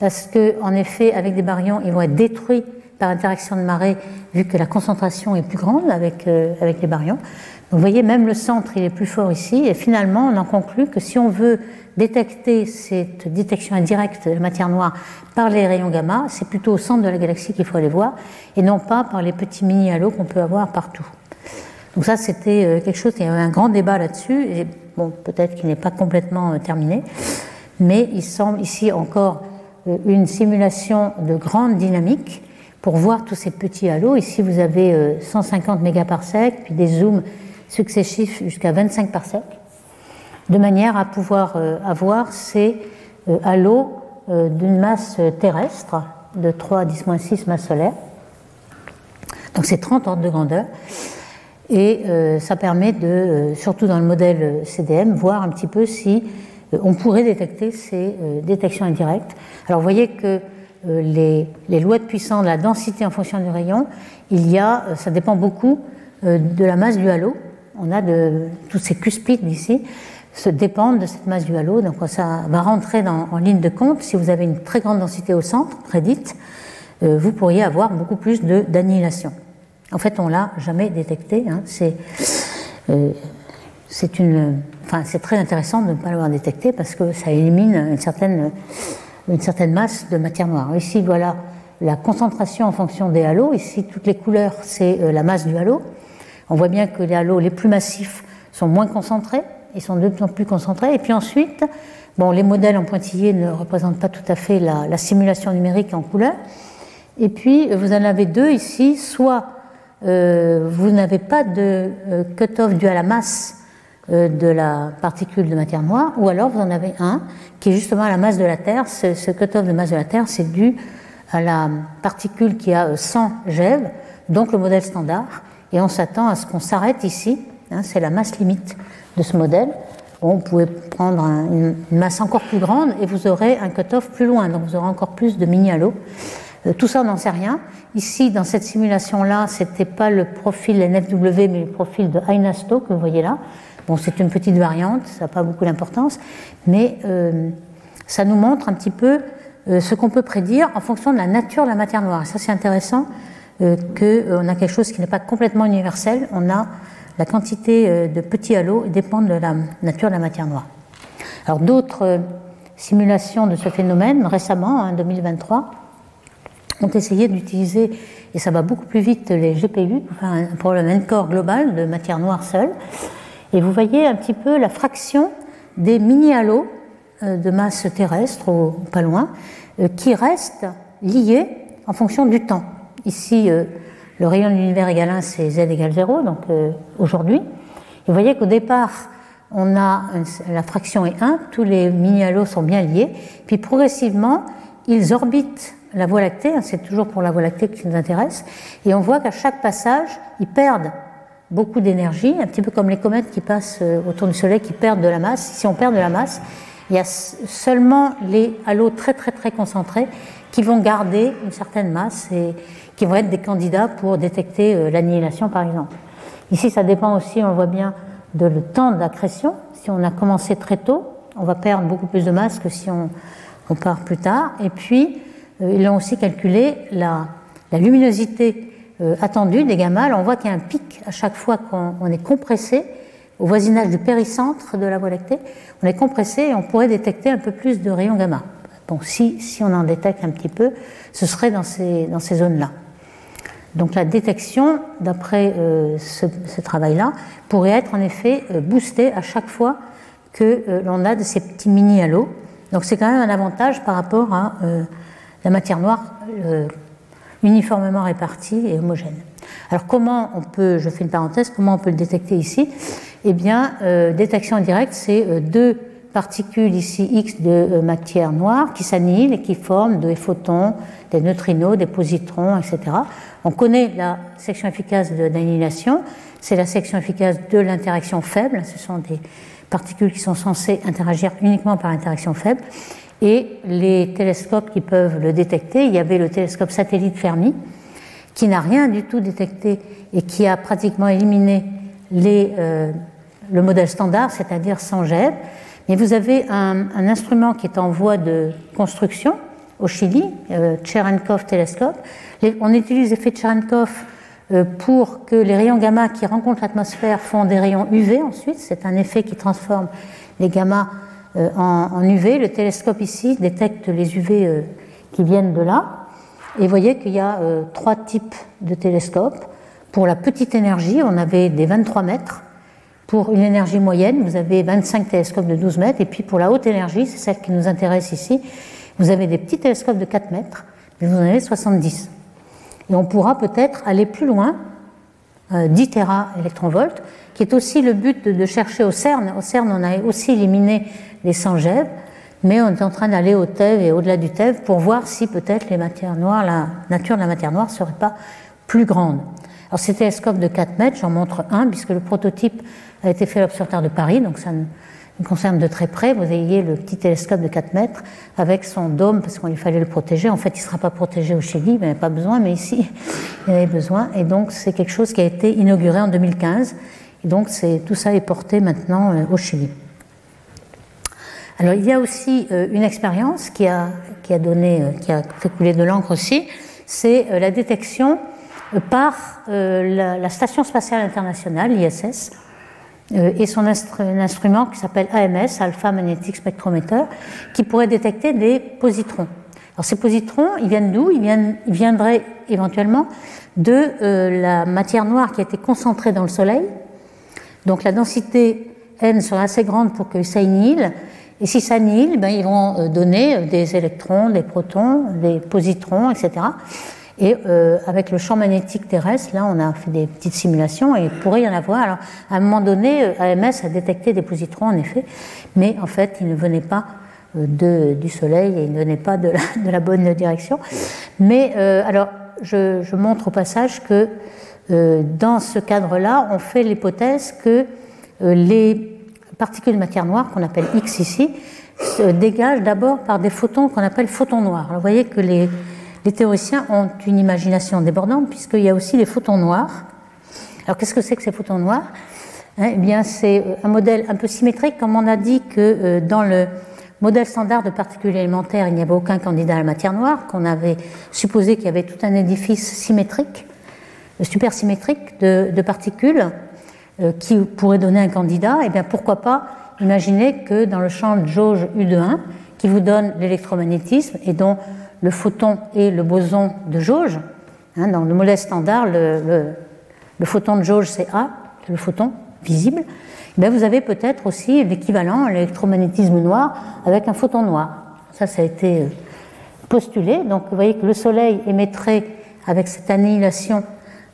parce qu'en effet, avec des baryons, ils vont être détruits par interaction de marée, vu que la concentration est plus grande avec, les baryons vous voyez, même le centre, il est plus fort ici, et finalement, on en conclut que si on veut détecter cette détection indirecte de matière noire par les rayons gamma, c'est plutôt au centre de la galaxie qu'il faut aller voir, et non pas par les petits mini-halos qu'on peut avoir partout. Donc ça, c'était euh, quelque chose, il y avait un grand débat là-dessus, et bon, peut-être qu'il n'est pas complètement euh, terminé, mais il semble ici encore euh, une simulation de grande dynamique pour voir tous ces petits halos. Ici, vous avez 150 mégaparsecs, puis des zooms successifs jusqu'à 25 parsecs, de manière à pouvoir avoir ces halos d'une masse terrestre de 3 à 10-6 masses solaires. Donc c'est 30 ordres de grandeur. Et ça permet de, surtout dans le modèle CDM, voir un petit peu si on pourrait détecter ces détections indirectes. Alors vous voyez que les, les, lois de puissance de la densité en fonction du rayon, il y a, ça dépend beaucoup de la masse du halo on a de, tous ces cuspides ici se dépendent de cette masse du halo. Donc ça va rentrer dans, en ligne de compte. Si vous avez une très grande densité au centre, prédite, euh, vous pourriez avoir beaucoup plus d'annihilation. En fait, on l'a jamais détecté. Hein. C'est euh, une, enfin, c'est très intéressant de ne pas l'avoir détecté parce que ça élimine une certaine, une certaine masse de matière noire. Ici, voilà la concentration en fonction des halos. Ici, toutes les couleurs, c'est euh, la masse du halo. On voit bien que les halos les plus massifs sont moins concentrés, ils sont de plus en plus concentrés. Et puis ensuite, bon, les modèles en pointillé ne représentent pas tout à fait la, simulation numérique en couleur. Et puis, vous en avez deux ici, soit euh, vous n'avez pas de euh, cut-off dû à la masse euh, de la particule de matière noire, ou alors vous en avez un qui est justement à la masse de la Terre. Ce, ce cut-off de masse de la Terre, c'est dû à la particule qui a 100 GeV, donc le modèle standard, et on s'attend à ce qu'on s'arrête ici, hein, c'est la masse limite de ce modèle, vous pouvez prendre une, masse encore plus grande et vous aurez un cutoff plus loin, donc vous aurez encore plus de mini-halos. Euh, tout ça, on n'en sait rien. Ici, dans cette simulation-là, ce n'était pas le profil NFW, mais le profil de Einasto que vous voyez là. Bon, c'est une petite variante, ça n'a pas beaucoup d'importance, mais euh, ça nous montre un petit peu euh, ce qu'on peut prédire en fonction de la nature de la matière noire. Ça, c'est intéressant qu'on a quelque chose qui n'est pas complètement universel. On a la quantité de petits halos dépend de la nature de la matière noire. Alors, d'autres simulations de ce phénomène, récemment, en 2023, ont essayé d'utiliser, et ça va beaucoup plus vite, les GPU pour faire un problème encore global de matière noire seule. Et vous voyez un petit peu la fraction des mini-halos euh, de masse terrestre, ou pas loin, euh, qui restent liés en fonction du temps. Ici, euh, le rayon de l'univers égal 1, c'est z égale 0, donc aujourd'hui. Vous voyez qu'au départ, on a la fraction est 1, tous les mini-halos sont bien liés, puis progressivement, ils orbitent la Voie lactée, hein, c'est toujours pour la Voie lactée qui nous intéresse, et on voit qu'à chaque passage, ils perdent beaucoup d'énergie, un petit peu comme les comètes qui passent euh, autour du Soleil qui perdent de la masse. Si on perd de la masse, il y a seulement les halos très très très concentrés qui vont garder une certaine masse et qui vont être des candidats pour détecter euh, l'annihilation par exemple. Ici, ça dépend aussi, on le voit bien, de le temps d'accrétion. Si on a commencé très tôt, on va perdre beaucoup plus de masse que si on, on part plus tard. Et puis, ils ont aussi calculé la, luminosité euh, attendu des gamma, on voit qu'il y a un pic à chaque fois qu'on est compressé au voisinage du péricentre de la Voie lactée. On est compressé et on pourrait détecter un peu plus de rayons gamma. Bon, si, on en détecte un petit peu, ce serait dans ces, dans ces zones-là. Donc la détection, d'après euh, ce, travail-là, pourrait être en effet euh, boostée à chaque fois que l'on a de ces petits mini-halos. Donc c'est quand même un avantage par rapport à la matière noire uniformément répartis et homogènes. Alors comment on peut, je fais une parenthèse, comment on peut le détecter ici? Eh bien, euh, détection directe, c'est euh, deux particules ici X de euh, matière noire qui s'annihilent et qui forment des photons, des neutrinos, des positrons, etc. On connaît la section efficace d'annihilation, c'est la section efficace de l'interaction faible, ce sont des particules qui sont censées interagir uniquement par interaction faible et les télescopes qui peuvent le détecter. Il y avait le télescope satellite Fermi qui n'a rien du tout détecté et qui a pratiquement éliminé euh, le modèle standard, c'est-à-dire sans jet. Mais vous avez un, instrument qui est en voie de construction au Chili, euh, Cherenkov Telescope. on utilise l'effet Cherenkov euh, pour que les rayons gamma qui rencontrent l'atmosphère font des rayons UV ensuite. C'est un effet qui transforme les gamma euh, en, UV. Le télescope ici détecte les UV euh, qui viennent de là. Et vous voyez qu'il y a euh, trois types de télescopes. Pour la petite énergie, on avait des 23 mètres. Pour une énergie moyenne, vous avez 25 télescopes de 12 mètres. Et puis pour la haute énergie, c'est celle qui nous intéresse ici, vous avez des petits télescopes de 4 mètres, mais vous en avez 70. Et on pourra peut-être aller plus loin, 10 électronvolts, qui est aussi le but de, chercher au CERN. Au CERN, on a aussi éliminé les 100 GeV, mais on est en train d'aller au TEV et au-delà du TEV pour voir si peut-être les matières noires, la nature de la matière noire serait pas plus grande. Alors ces télescopes de 4 mètres, j'en montre un, puisque le prototype a été fait à l'Observatoire de Paris, donc ça me concerne de très près. Vous voyez le petit télescope de 4 mètres avec son dôme, parce qu'il fallait le protéger. En fait, il ne sera pas protégé au Chili, mais il n'y a pas besoin, mais ici, il y avait besoin. Et donc, c'est quelque chose qui a été inauguré en 2015. Donc, tout ça est porté maintenant euh, au Chili. Alors il y a aussi euh, une expérience qui a, qui donné, euh, qui a fait couler de l'encre aussi, c'est la détection par la, Station spatiale internationale, l'ISS, et son instrument qui s'appelle AMS, Alpha Magnetic Spectrometer, qui pourrait détecter des positrons. Alors ces positrons, ils viennent d'où? Ils, viendraient éventuellement de la matière noire qui a été concentrée dans le Soleil. Donc la densité n serait assez grande pour que ça annihile, et si ça annihile, ben, ils vont euh, donner euh, des électrons, des protons, des positrons, etc. Et euh, avec le champ magnétique terrestre, là, on a fait des petites simulations et il pourrait y en avoir. Alors, à un moment donné, AMS a détecté des positrons, en effet, mais en fait, ils ne venaient pas de, du Soleil et ils ne venaient pas de la, de la bonne direction. Mais alors, je, montre au passage que dans ce cadre-là, on fait l'hypothèse que les particules de matière noire, qu'on appelle X ici, se dégagent d'abord par des photons qu'on appelle photons noirs. vous voyez que les, les théoriciens ont une imagination débordante, puisqu'il y a aussi les photons noirs. Alors qu'est-ce que c'est que ces photons noirs? Hein, Eh bien, c'est un modèle un peu symétrique, comme on a dit que euh, dans le modèle standard de particules élémentaires, il n'y avait aucun candidat à la matière noire, qu'on avait supposé qu'il y avait tout un édifice symétrique, supersymétrique de, de particules euh, qui pourrait donner un candidat, et eh bien pourquoi pas imaginer que dans le champ de jauge U de 1, qui vous donne l'électromagnétisme et dont le photon est le boson de jauge, hein, dans le modèle standard, le, photon de jauge c'est A, le photon visible, eh bien vous avez peut-être aussi l'équivalent à l'électromagnétisme noir avec un photon noir. Ça, ça a été euh, postulé. Donc vous voyez que le Soleil émettrait avec cette annihilation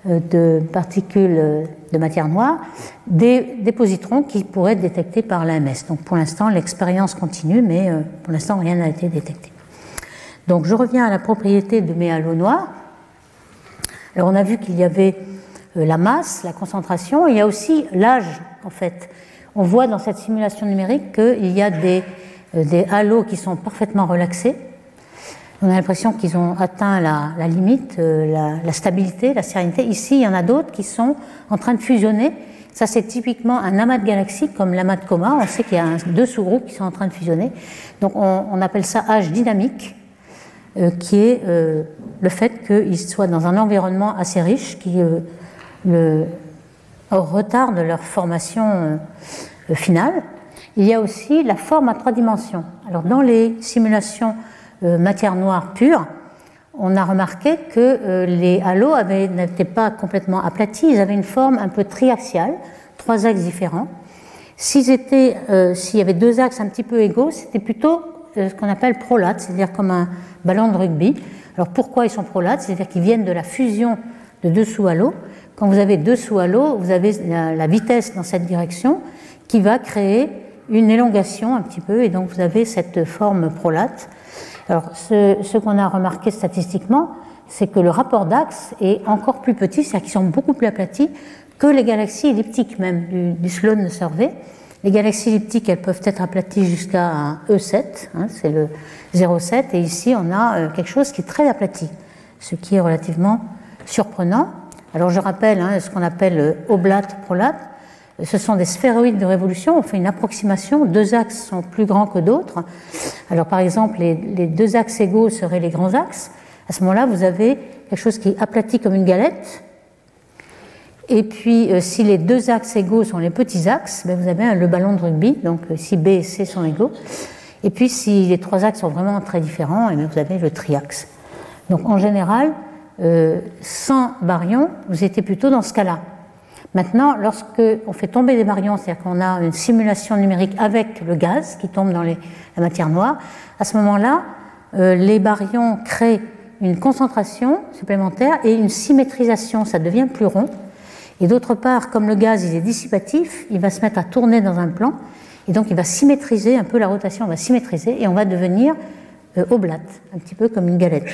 de particules euh, de matière noire, des, positrons qui pourraient être détectés par l'AMS. Donc pour l'instant, l'expérience continue, mais euh, pour l'instant, rien n'a été détecté. Donc je reviens à la propriété de mes halos noirs. Alors on a vu qu'il y avait la masse, la concentration, il y a aussi l'âge en fait. On voit dans cette simulation numérique qu'il y a des halos qui sont parfaitement relaxés, on a l'impression qu'ils ont atteint la, limite, euh, la, stabilité, la sérénité. Ici, il y en a d'autres qui sont en train de fusionner. Ça, c'est typiquement un amas de galaxies comme l'amas de coma. On sait qu'il y a deux sous-groupes qui sont en train de fusionner. Donc, on, appelle ça âge dynamique, euh, qui est euh, le fait qu'ils soient dans un environnement assez riche qui retarde leur formation finale. Il y a aussi la forme à trois dimensions. Alors, dans les simulations matière noire pure, on a remarqué que euh, les halos n'étaient pas complètement aplatis, ils avaient une forme un peu triaxiale, trois axes différents. Euh, s'il y avait deux axes un petit peu égaux, c'était plutôt ce qu'on appelle prolate, c'est-à-dire comme un ballon de rugby. Alors pourquoi ils sont prolates? C'est-à-dire qu'ils viennent de la fusion de deux sous-halos. Quand vous avez deux sous-halos, vous avez la vitesse dans cette direction qui va créer une élongation un petit peu, et donc vous avez cette forme prolate. Alors, ce, qu'on a remarqué statistiquement, c'est que le rapport d'axe est encore plus petit, c'est-à-dire qu'ils sont beaucoup plus aplatis que les galaxies elliptiques même du, du Sloan Survey. Les galaxies elliptiques, elles peuvent être aplaties jusqu'à un E7, hein, c'est le 0,7, et ici on a euh, quelque chose qui est très aplati, ce qui est relativement surprenant. Alors je rappelle hein, ce qu'on appelle euh, oblate, prolate, ce sont des sphéroïdes de révolution. On fait une approximation. Deux axes sont plus grands que d'autres. Alors, par exemple, les, deux axes égaux seraient les grands axes. À ce moment-là, vous avez quelque chose qui est aplati comme une galette. Et puis, euh, si les deux axes égaux sont les petits axes, ben, vous avez le ballon de rugby. Donc, euh, si B et C sont égaux. Et puis, si les trois axes sont vraiment très différents, eh vous avez le triaxe. Donc, en général, euh, sans baryons, vous étiez plutôt dans ce cas-là. Maintenant, lorsque on fait tomber des baryons, c'est-à-dire qu'on a une simulation numérique avec le gaz qui tombe dans la matière noire, à ce moment-là, euh, les baryons créent une concentration supplémentaire et une symétrisation, ça devient plus rond. Et d'autre part, comme le gaz il est dissipatif, il va se mettre à tourner dans un plan, et donc il va symétriser un peu la rotation, va symétriser, et on va devenir euh, oblate, un petit peu comme une galette.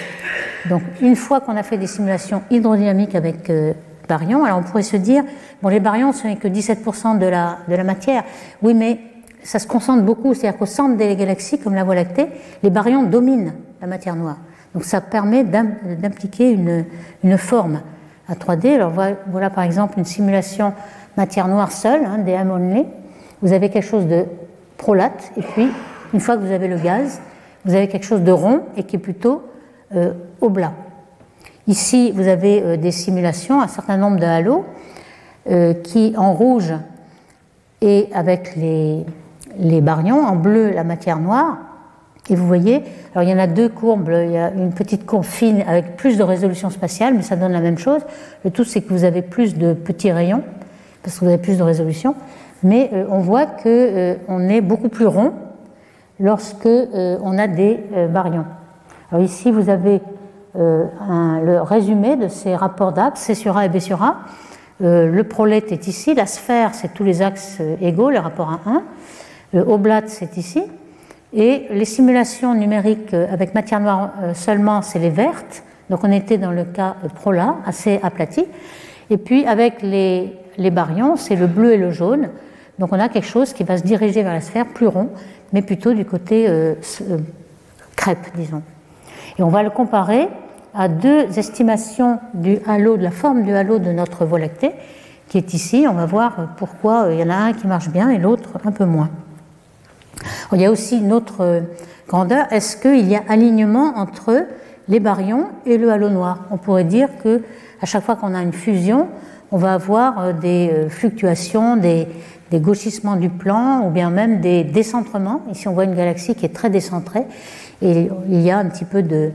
Donc une fois qu'on a fait des simulations hydrodynamiques avec euh, baryons. Alors on pourrait se dire, bon, les baryons, ce n'est que 17% de la, matière. Oui, mais ça se concentre beaucoup, c'est-à-dire qu'au centre des galaxies, comme la Voie lactée, les baryons dominent la matière noire. Donc ça permet d'impliquer une, forme à 3D. Alors voilà, par exemple une simulation matière noire seule, hein, des only. Vous avez quelque chose de prolate, et puis une fois que vous avez le gaz, vous avez quelque chose de rond et qui est plutôt euh, oblat. Ici, vous avez euh, des simulations, un certain nombre de halos euh, qui, en rouge et avec les, baryons, en bleu la matière noire. Et vous voyez, alors il y en a deux courbes, il y a une petite courbe fine avec plus de résolution spatiale, mais ça donne la même chose. Le tout, c'est que vous avez plus de petits rayons, parce que vous avez plus de résolution, mais euh, on voit qu'on on est beaucoup plus rond lorsque on a des baryons. Alors ici, vous avez euh, le résumé de ces rapports d'axes, C sur A et B sur A. Euh, le prolète est ici, la sphère, c'est tous les axes euh, égaux, les rapports à 1. Le oblate, c'est ici. Et les simulations numériques avec matière noire seulement, c'est les vertes. Donc on était dans le cas prolat, assez aplati. Et puis avec les, les baryons, c'est le bleu et le jaune. Donc on a quelque chose qui va se diriger vers la sphère plus rond, mais plutôt du côté crêpe, disons. Et on va le comparer à deux estimations du halo, de la forme du halo de notre Voie lactée, qui est ici. On va voir pourquoi euh, il y en a un qui marche bien et l'autre un peu moins. Il y a aussi une autre grandeur. Est-ce qu'il y a alignement entre les baryons et le halo noir? On pourrait dire que à chaque fois qu'on a une fusion, on va avoir des fluctuations, des gauchissements du plan ou bien même des décentrements. Ici, on voit une galaxie qui est très décentrée et il y a un petit peu de,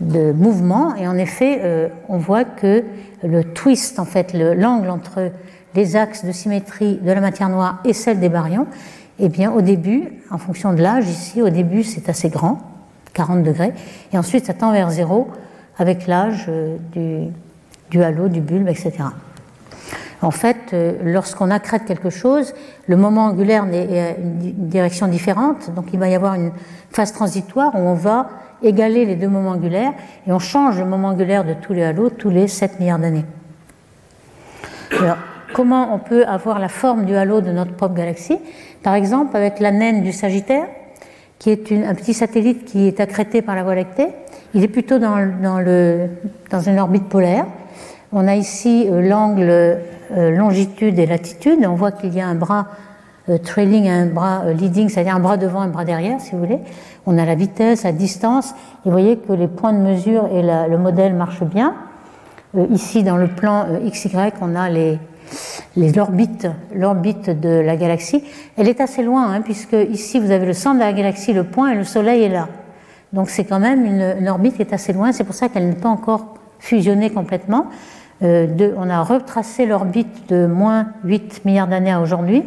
de mouvement. Et en effet, euh, on voit que le twist, en fait, l'angle entre les axes de symétrie de la matière noire et celle des baryons, eh bien, au début, en fonction de l'âge, ici, au début, c'est assez grand, 40 degrés, et ensuite, ça tend vers zéro avec l'âge euh, du, du halo, du bulbe, etc. En fait, euh, lorsqu'on accrète quelque chose, le moment angulaire est une direction différente, donc il va y avoir une phase transitoire où on va égaler les deux moments angulaires et on change le moment angulaire de tous les halos tous les 7 milliards d'années. Alors, comment on peut avoir la forme du halo de notre propre galaxie? Par exemple, avec la naine du Sagittaire, qui est un petit satellite qui est accrété par la Voie lactée. Il est plutôt dans, le, dans une orbite polaire. On a ici euh, l'angle longitude et latitude. On voit qu'il y a un bras euh, trailing et un bras euh, leading, c'est-à-dire un bras devant, un bras derrière, si vous voulez. On a la vitesse, la distance. Et vous voyez que les points de mesure et le modèle marchent bien. ici, dans le plan XY, on a les, les l'orbite de la galaxie. Elle est assez loin, hein, puisque ici, vous avez le centre de la galaxie, le point, et le Soleil est là. Donc c'est quand même une, une orbite qui est assez loin. C'est pour ça qu'elle n'est pas encore fusionnée complètement. Euh, on a retracé l'orbite de moins 8 milliards d'années à aujourd'hui.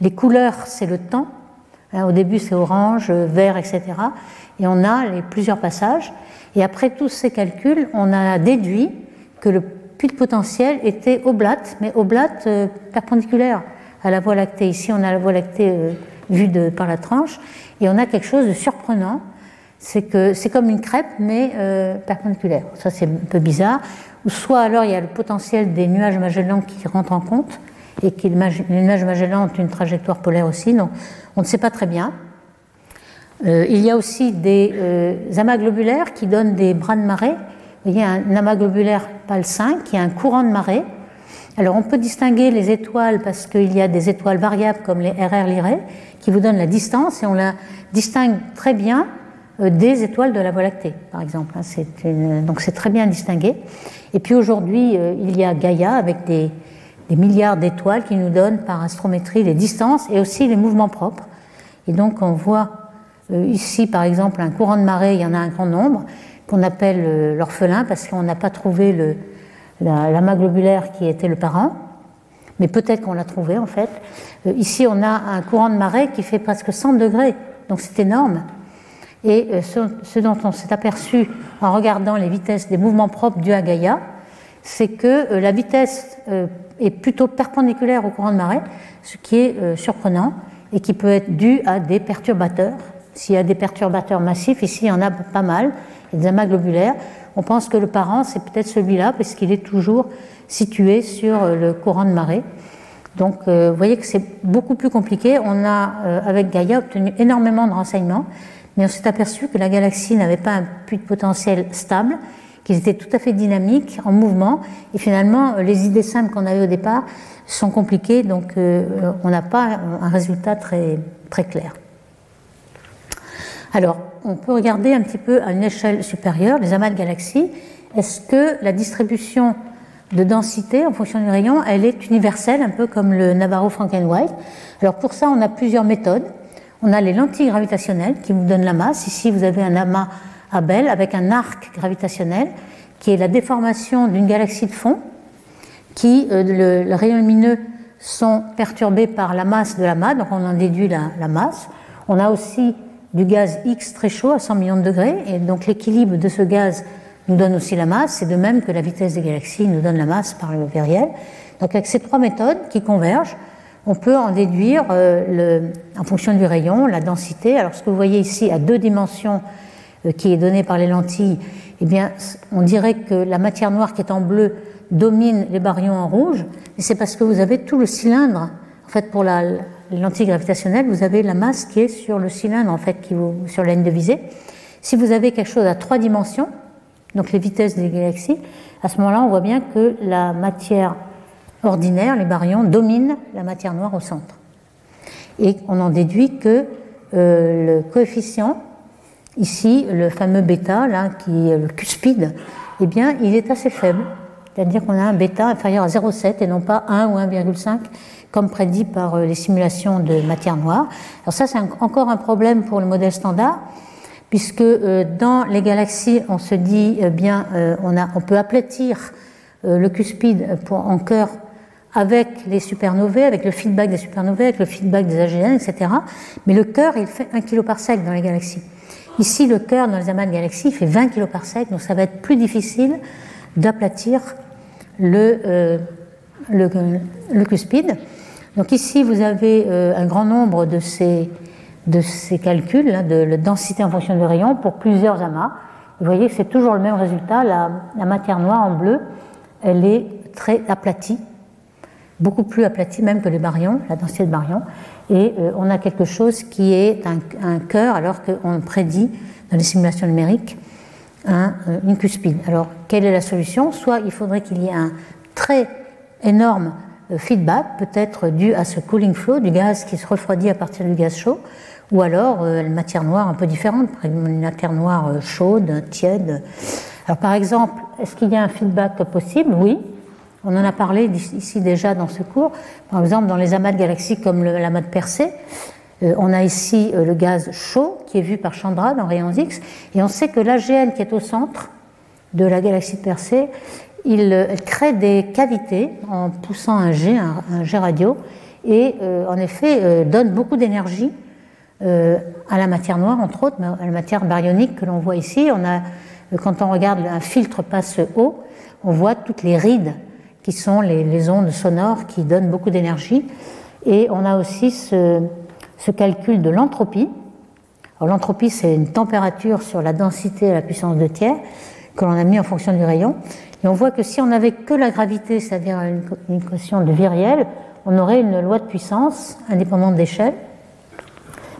Les couleurs, c'est le temps. Hein, au début, c'est orange, vert, etc. Et on a les plusieurs passages. Et après tous ces calculs, on a déduit que le puits de potentiel était oblate, mais oblate euh, perpendiculaire à la Voie lactée. Ici, on a la Voie lactée euh, vue par la tranche. Et on a quelque chose de surprenant. C'est que c'est comme une crêpe, mais perpendiculaire. Ça, c'est un peu bizarre soit alors il y a le potentiel des nuages Magellan qui rentrent en compte, et que les nuages Magellan ont une trajectoire polaire aussi, donc on ne sait pas très bien. Euh, il y a aussi des euh, amas globulaires qui donnent des bras de marée. Y a un amas globulaire PAL 5 qui a un courant de marée. Alors on peut distinguer les étoiles parce qu'il y a des étoiles variables comme les RR Lyrae qui vous donnent la distance et on la distingue très bien euh, des étoiles de la Voie lactée, par exemple. Hein. donc c'est très bien distingué. Et puis aujourd'hui, euh, il y a Gaïa avec des, milliards d'étoiles qui nous donnent par astrométrie les distances et aussi les mouvements propres. Et donc on voit euh, ici, par exemple, un courant de marée, il y en a un grand nombre, qu'on appelle l'orphelin parce qu'on n'a pas trouvé le, l'amas globulaire qui était le parent, mais peut-être qu'on l'a trouvé en fait. ici, on a un courant de marée qui fait presque 100 degrés, donc c'est énorme. Et euh, ce, dont on s'est aperçu en regardant les vitesses des mouvements propres du à Gaïa, c'est que euh, la vitesse euh, est plutôt perpendiculaire au courant de marée, ce qui est surprenant et qui peut être dû à des perturbateurs. S'il y a des perturbateurs massifs, ici il y en a pas mal, a des amas globulaires, on pense que le parent c'est peut-être celui-là parce qu'il est toujours situé sur le courant de marée. Donc vous voyez que c'est beaucoup plus compliqué. On a avec Gaïa obtenu énormément de renseignements mais on s'est aperçu que la galaxie n'avait pas un puits de potentiel stable, qu'ils étaient tout à fait dynamiques, en mouvement, et finalement, les idées simples qu'on avait au départ sont compliquées, donc euh, on n'a pas un résultat très, très clair. Alors, on peut regarder un petit peu à une échelle supérieure les amas de galaxies. Est-ce que la distribution de densité en fonction du rayon, elle est universelle, un peu comme le Navarro-Frankenwhite Alors pour ça, on a plusieurs méthodes. On a les lentilles gravitationnelles qui vous donnent la masse. Ici, vous avez un amas Abel avec un arc gravitationnel qui est la déformation d'une galaxie de fond qui, euh, le, rayon lumineux sont perturbés par la masse de l'amas, donc on en déduit la, masse. On a aussi du gaz X très chaud à 100 millions de degrés, et donc l'équilibre de ce gaz nous donne aussi la masse, c'est de même que la vitesse des galaxies nous donne la masse par le vériel. Donc avec ces trois méthodes qui convergent, on peut en déduire, euh, en fonction du rayon, la densité. Alors, ce que vous voyez ici à deux dimensions euh, qui est donné par les lentilles, eh bien, on dirait que la matière noire qui est en bleu domine les baryons en rouge, et c'est parce que vous avez tout le cylindre, fait, pour la lentille gravitationnelle, vous avez la masse qui est sur le cylindre, en fait, qui vous, sur la ligne de visée. Si vous avez quelque chose à trois dimensions, donc les vitesses des galaxies, à ce moment-là, on voit bien que la matière ordinaire, les baryons, domine la matière noire au centre. Et on en déduit que euh, le coefficient, ici, le fameux bêta, là, qui est le cuspide, eh bien, il est assez faible. C'est-à-dire qu'on a un bêta inférieur à 0,7 et non pas 1 ou 1,5 comme prédit par euh, les simulations de matière noire. Alors ça, c'est encore un problème pour le modèle standard, puisque euh, dans les galaxies, on se dit eh bien, on peut aplatir le cuspide pour, en cœur avec les supernovae, avec le feedback des supernovae, avec le feedback des AGN, etc. Mais le cœur, il fait 1 kg par sec dans les galaxies. Ici, le cœur dans les amas de galaxies il fait 20 kg par sec, donc ça va être plus difficile d'aplatir le, euh, le, le, cuspide. Donc ici, vous avez euh, un grand nombre de ces, de ces calculs là, de la densité en fonction du rayon pour plusieurs amas. Vous voyez que c'est toujours le même résultat. La, la matière noire en bleu, elle est très aplatie beaucoup plus aplati même que les baryons, la densité de baryons. Et euh, on a quelque chose qui est un, cœur, alors qu'on prédit dans les simulations numériques euh, une cuspide. Alors, quelle est la solution? Soit il faudrait qu'il y ait un très énorme euh, feedback, peut-être dû à ce cooling flow du gaz qui se refroidit à partir du gaz chaud, ou alors une matière noire un peu différente, une matière noire chaude, tiède. Alors, par exemple, est-ce qu'il y a un feedback possible? Oui, on en a parlé ici déjà dans ce cours. Par exemple, dans les amas de galaxies comme l'amas de Persée, euh, on a ici euh, le gaz chaud qui est vu par Chandra dans rayons X, et on sait que l'AGN qui est au centre de la galaxie de Persée, il, euh, crée des cavités en poussant un G, un, radio, et en effet donne beaucoup d'énergie à la matière noire, entre autres, à la matière baryonique que l'on voit ici. Quand on regarde un filtre passe haut, on voit toutes les rides qui sont les, ondes sonores qui donnent beaucoup d'énergie. Et on a aussi ce, calcul de l'entropie. L'entropie, c'est une température sur la densité à la puissance de tiers que l'on a mis en fonction du rayon. Et on voit que si on n'avait que la gravité, c'est-à-dire une, une de Viriel, on aurait une loi de puissance indépendante d'échelle.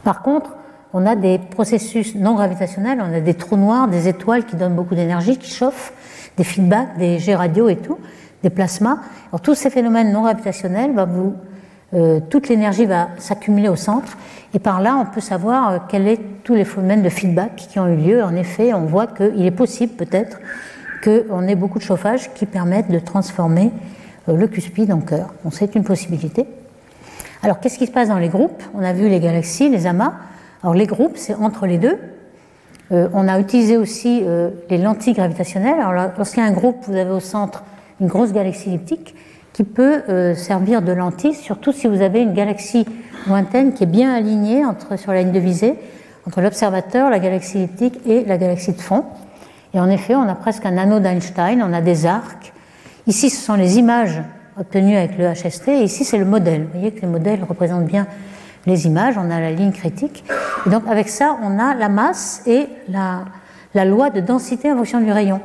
Par contre, on a des processus non gravitationnels, on a des trous noirs, des étoiles qui donnent beaucoup d'énergie, qui chauffent, des feedbacks, des G radio et tout des plasmas. Alors, tous ces phénomènes non gravitationnels, vous, euh, toute l'énergie va s'accumuler au centre, et par là, on peut savoir euh, quels sont tous les phénomènes de feedback qui ont eu lieu. En effet, on voit qu'il est possible peut-être qu'on ait beaucoup de chauffage qui permettent de transformer euh, le cuspide en cœur. Bon, c'est une possibilité. Alors, qu'est-ce qui se passe dans les groupes? On a vu les galaxies, les amas. Alors, les groupes, c'est entre les deux. on a utilisé aussi les lentilles gravitationnelles. Alors, lorsqu'il y a un groupe, vous avez au centre une grosse galaxie elliptique qui peut euh, servir de lentille, surtout si vous avez une galaxie lointaine qui est bien alignée entre, sur la ligne de visée entre l'observateur, la galaxie elliptique et la galaxie de fond. Et en effet, on a presque un anneau d'Einstein, on a des arcs. Ici, ce sont les images obtenues avec le HST, et ici, c'est le modèle. Vous voyez que le modèle représente bien les images, on a la ligne critique. Et donc, avec ça, on a la masse et la loi de densité en fonction du rayon.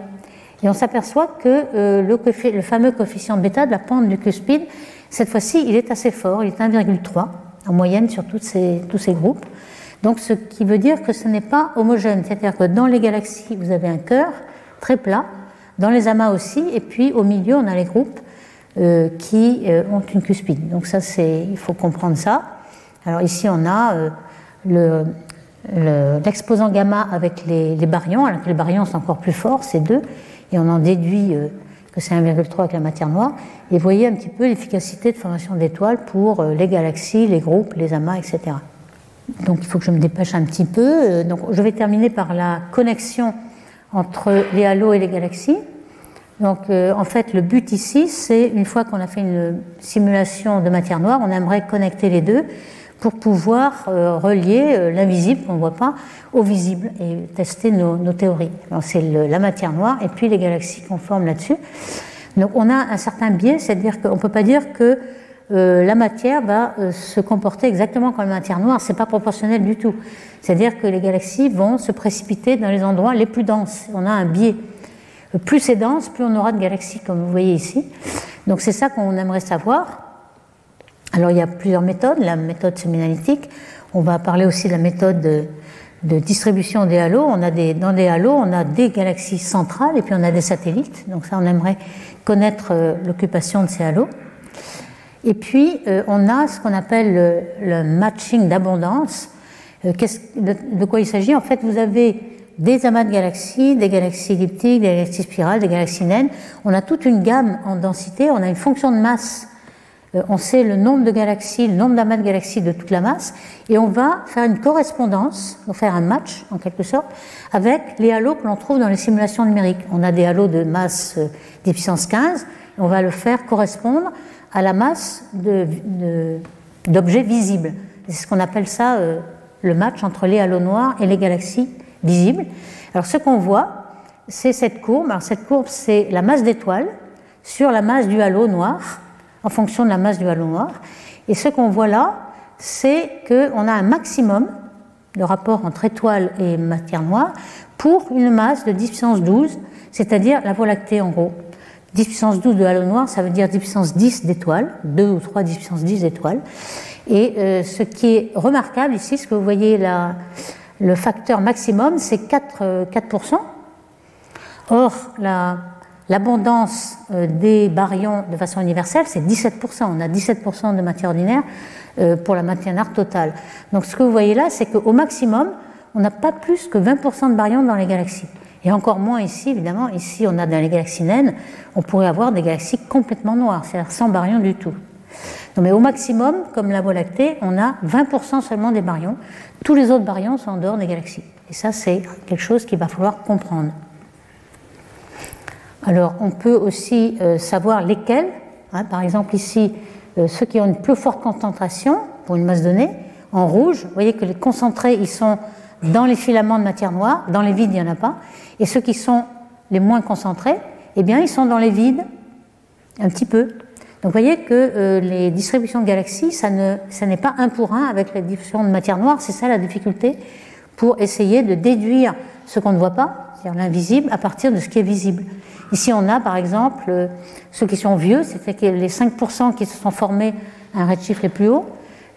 Et on s'aperçoit que euh, le, fameux coefficient bêta de la pente du cuspide, cette fois-ci, il est assez fort, il est 1,3 en moyenne sur ces, tous ces groupes. Donc, ce qui veut dire que ce n'est pas homogène, c'est-à-dire que dans les galaxies, vous avez un cœur très plat, dans les amas aussi, et puis au milieu, on a les groupes euh, qui euh, ont une cuspide. Donc, ça, c'est, il faut comprendre ça. Alors, ici, on a l'exposant gamma avec les, les baryons, alors que les baryons sont encore plus forts, c'est deux et on en déduit euh, que c'est 1,3 avec la matière noire. Et vous voyez un petit peu l'efficacité de formation d'étoiles pour euh, les galaxies, les groupes, les amas, etc. Donc il faut que je me dépêche un petit peu. Euh, donc je vais terminer par la connexion entre les halos et les galaxies. Donc en fait le but ici, c'est une fois qu'on a fait une simulation de matière noire, on aimerait connecter les deux pour pouvoir euh, relier euh, l'invisible qu'on ne voit pas au visible et tester nos, théories. C'est la matière noire et puis les galaxies qu'on forme là-dessus. Donc on a un certain biais, c'est-à-dire qu'on ne peut pas dire que euh, la matière va se comporter exactement comme la matière noire, c'est pas proportionnel du tout. C'est-à-dire que les galaxies vont se précipiter dans les endroits les plus denses. On a un biais. Plus c'est dense, plus on aura de galaxies, comme vous voyez ici. Donc c'est ça qu'on aimerait savoir. Alors il y a plusieurs méthodes. La méthode séminalitique, on va parler aussi de la méthode de, distribution des halos. On a des, dans des halos, on a des galaxies centrales et puis on a des satellites. Donc ça, on aimerait connaître euh, l'occupation de ces halos. Et puis, euh, on a ce qu'on appelle le, matching d'abondance. Euh, de, quoi il s'agit? En fait, vous avez des amas de galaxies, des galaxies elliptiques, des galaxies spirales, des galaxies naines. On a toute une gamme en densité, on a une fonction de masse on sait le nombre de galaxies, le nombre d'amas de galaxies de toute la masse, et on va faire une correspondance, on va faire un match en quelque sorte, avec les halos que l'on trouve dans les simulations numériques. On a des halos de masse euh, 10 puissance 15, et on va le faire correspondre à la masse d'objets visibles. C'est ce qu'on appelle ça euh, le match entre les halos noirs et les galaxies visibles. Alors ce qu'on voit, c'est cette courbe. Alors cette courbe, c'est la masse d'étoiles sur la masse du halo noir en fonction de la masse du halo noir. Et ce qu'on voit là, c'est qu'on a un maximum de rapport entre étoile et matière noire pour une masse de 10 puissance 12, c'est-à-dire la Voie lactée en gros. 10 puissance 12 de halo noir, ça veut dire 10 puissance 10 d'étoiles, 2 ou 3 10 puissance 10 d'étoiles. Et euh, ce qui est remarquable ici, ce que vous voyez là, le facteur maximum, c'est 4, 4%. Euh, Or, la, L'abondance euh, des baryons de façon universelle, c'est 17%. On a 17% de matière ordinaire euh, pour la matière noire totale. Donc ce que vous voyez là, c'est qu'au maximum, on n'a pas plus que 20% de baryons dans les galaxies. Et encore moins ici, évidemment. Ici, on a dans les galaxies naines, on pourrait avoir des galaxies complètement noires, c'est-à-dire sans baryons du tout. Mais au maximum, comme la Voie lactée, on a 20% seulement des baryons. Tous les autres baryons sont en dehors des galaxies. Et ça, c'est quelque chose qu'il va falloir comprendre. Alors, on peut aussi euh, savoir lesquels. Hein. par exemple, ici, euh, ceux qui ont une plus forte concentration pour une masse donnée, en rouge, vous voyez que les concentrés, ils sont dans les filaments de matière noire, dans les vides, il n'y en a pas. Et ceux qui sont les moins concentrés, eh bien, ils sont dans les vides, un petit peu. Donc, vous voyez que euh, les distributions de galaxies, ça, ne, ça n'est pas un pour un avec la diffusion de matière noire. C'est ça la difficulté pour essayer de déduire ce qu'on ne voit pas, c'est-à-dire l'invisible, à partir de ce qui est visible. Ici, on a par exemple euh, ceux qui sont vieux, c'est-à-dire les 5% qui se sont formés à un redshift les plus haut.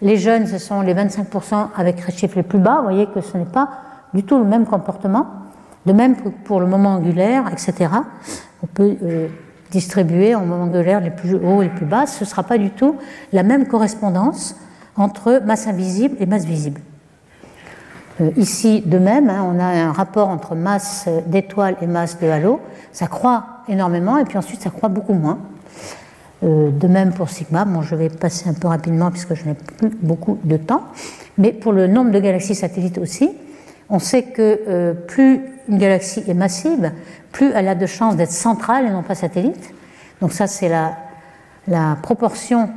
Les jeunes, ce sont les 25% avec redshift les plus bas. Vous voyez que ce n'est pas du tout le même comportement. De même pour le moment angulaire, etc. On peut euh, distribuer en moment angulaire les plus hauts et les plus bas. Ce ne sera pas du tout la même correspondance entre masse invisible et masse visible. Euh, ici, de même, hein, on a un rapport entre masse d'étoiles et masse de halo. Ça croît énormément et puis ensuite ça croît beaucoup moins. Euh, de même pour sigma. Bon, je vais passer un peu rapidement puisque je n'ai plus beaucoup de temps. Mais pour le nombre de galaxies satellites aussi, on sait que euh, plus une galaxie est massive, plus elle a de chances d'être centrale et non pas satellite. Donc ça, c'est la, la proportion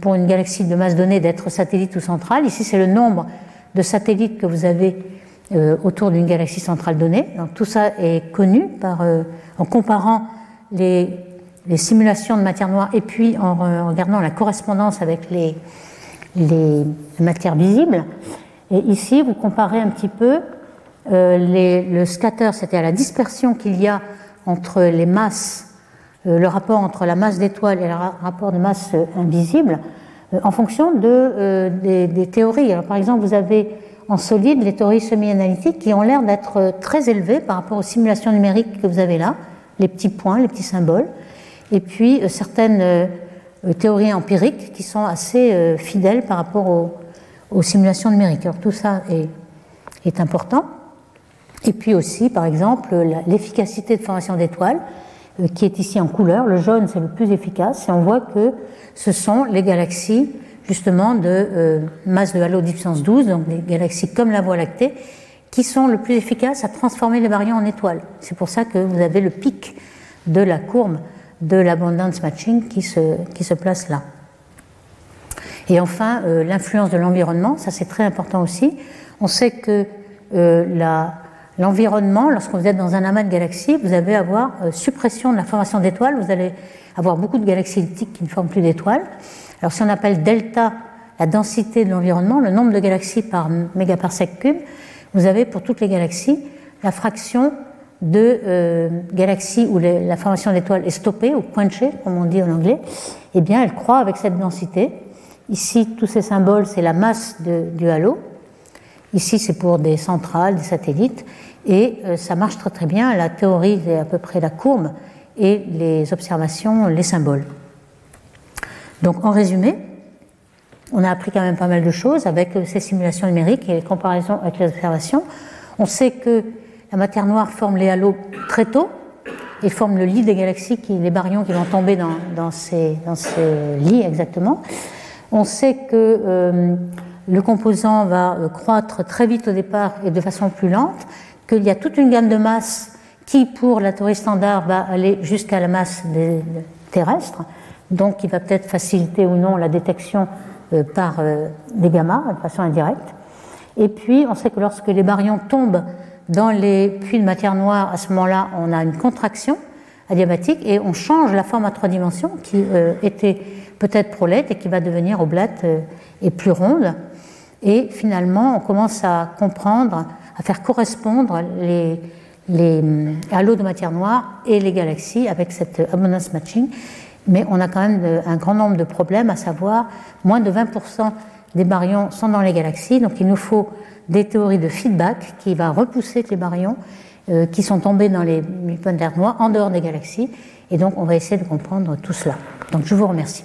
pour une galaxie de masse donnée d'être satellite ou centrale. Ici, c'est le nombre de satellites que vous avez euh, autour d'une galaxie centrale donnée. Tout ça est connu euh, en comparant les, simulations de matière noire et puis en, regardant la correspondance avec les, matières visibles. Et ici, vous comparez un petit peu euh, le scatter, c'est-à-dire la dispersion qu'il y a entre les masses, le rapport entre la masse d'étoiles et le rapport de masse invisible, en fonction de, euh, des, théories. Alors, par exemple, vous avez en solide les théories semi-analytiques qui ont l'air d'être euh, très élevées par rapport aux simulations numériques que vous avez là, les petits points, les petits symboles, et puis certaines théories empiriques qui sont assez fidèles par rapport aux, simulations numériques. Tout ça est, est, important. Et puis aussi, par exemple, l'efficacité de formation d'étoiles, qui est ici en couleur. Le jaune, c'est le plus efficace, et on voit que ce sont les galaxies justement de euh, masse de halo 10 puissance 12, donc des galaxies comme la Voie lactée, qui sont le plus efficaces à transformer les baryons en étoiles. C'est pour ça que vous avez le pic de la courbe de l'abondance matching qui se, qui se place là. Et enfin, euh, l'influence de l'environnement, ça c'est très important aussi. On sait que euh, l'environnement, lorsque vous êtes dans un amas de galaxies, vous allez avoir suppression de la formation d'étoiles, vous allez avoir beaucoup de galaxies elliptiques qui ne forment plus d'étoiles. Alors si on appelle delta la densité de l'environnement, le nombre de galaxies par mégaparsec cube, vous avez pour toutes les galaxies la fraction de euh, galaxies où la formation d'étoiles est stoppée ou quenchée, comme on dit en anglais, eh bien elle croît avec cette densité. Ici, tous ces symboles, c'est la masse du halo. Ici, c'est pour des centrales, des satellites. Et euh, ça marche très très bien. La théorie est à peu près la courbe et les observations, les symboles. Donc en résumé, on a appris quand même pas mal de choses avec euh, ces simulations numériques et les comparaisons avec les observations. On sait que la matière noire forme les halos très tôt et forme le lit des galaxies, qui, les baryons qui vont tomber dans, ces, lits exactement. On sait que euh, le composant va croître très vite au départ et de façon plus lente, qu'il y a toute une gamme de masses qui, pour la théorie standard, va aller jusqu'à la masse des, terrestre, donc qui va peut-être faciliter ou non la détection euh, par euh, des gamma de façon indirecte. Et puis, on sait que lorsque les baryons tombent dans les puits de matière noire, à ce moment-là, on a une contraction adiabatique et on change la forme à trois dimensions qui euh, était peut-être prolette et qui va devenir oblate et plus ronde. Et finalement, on commence à comprendre à faire correspondre les, les euh, halos de matière noire et les galaxies avec cette abondance matching. Mais on a quand même un grand nombre de problèmes, à savoir moins de 20% des baryons sont dans les galaxies, donc il nous faut des théories de feedback qui va repousser les baryons euh, qui sont tombés dans les de d'air noir en dehors des galaxies. Et donc on va essayer de comprendre tout cela. Donc je vous remercie.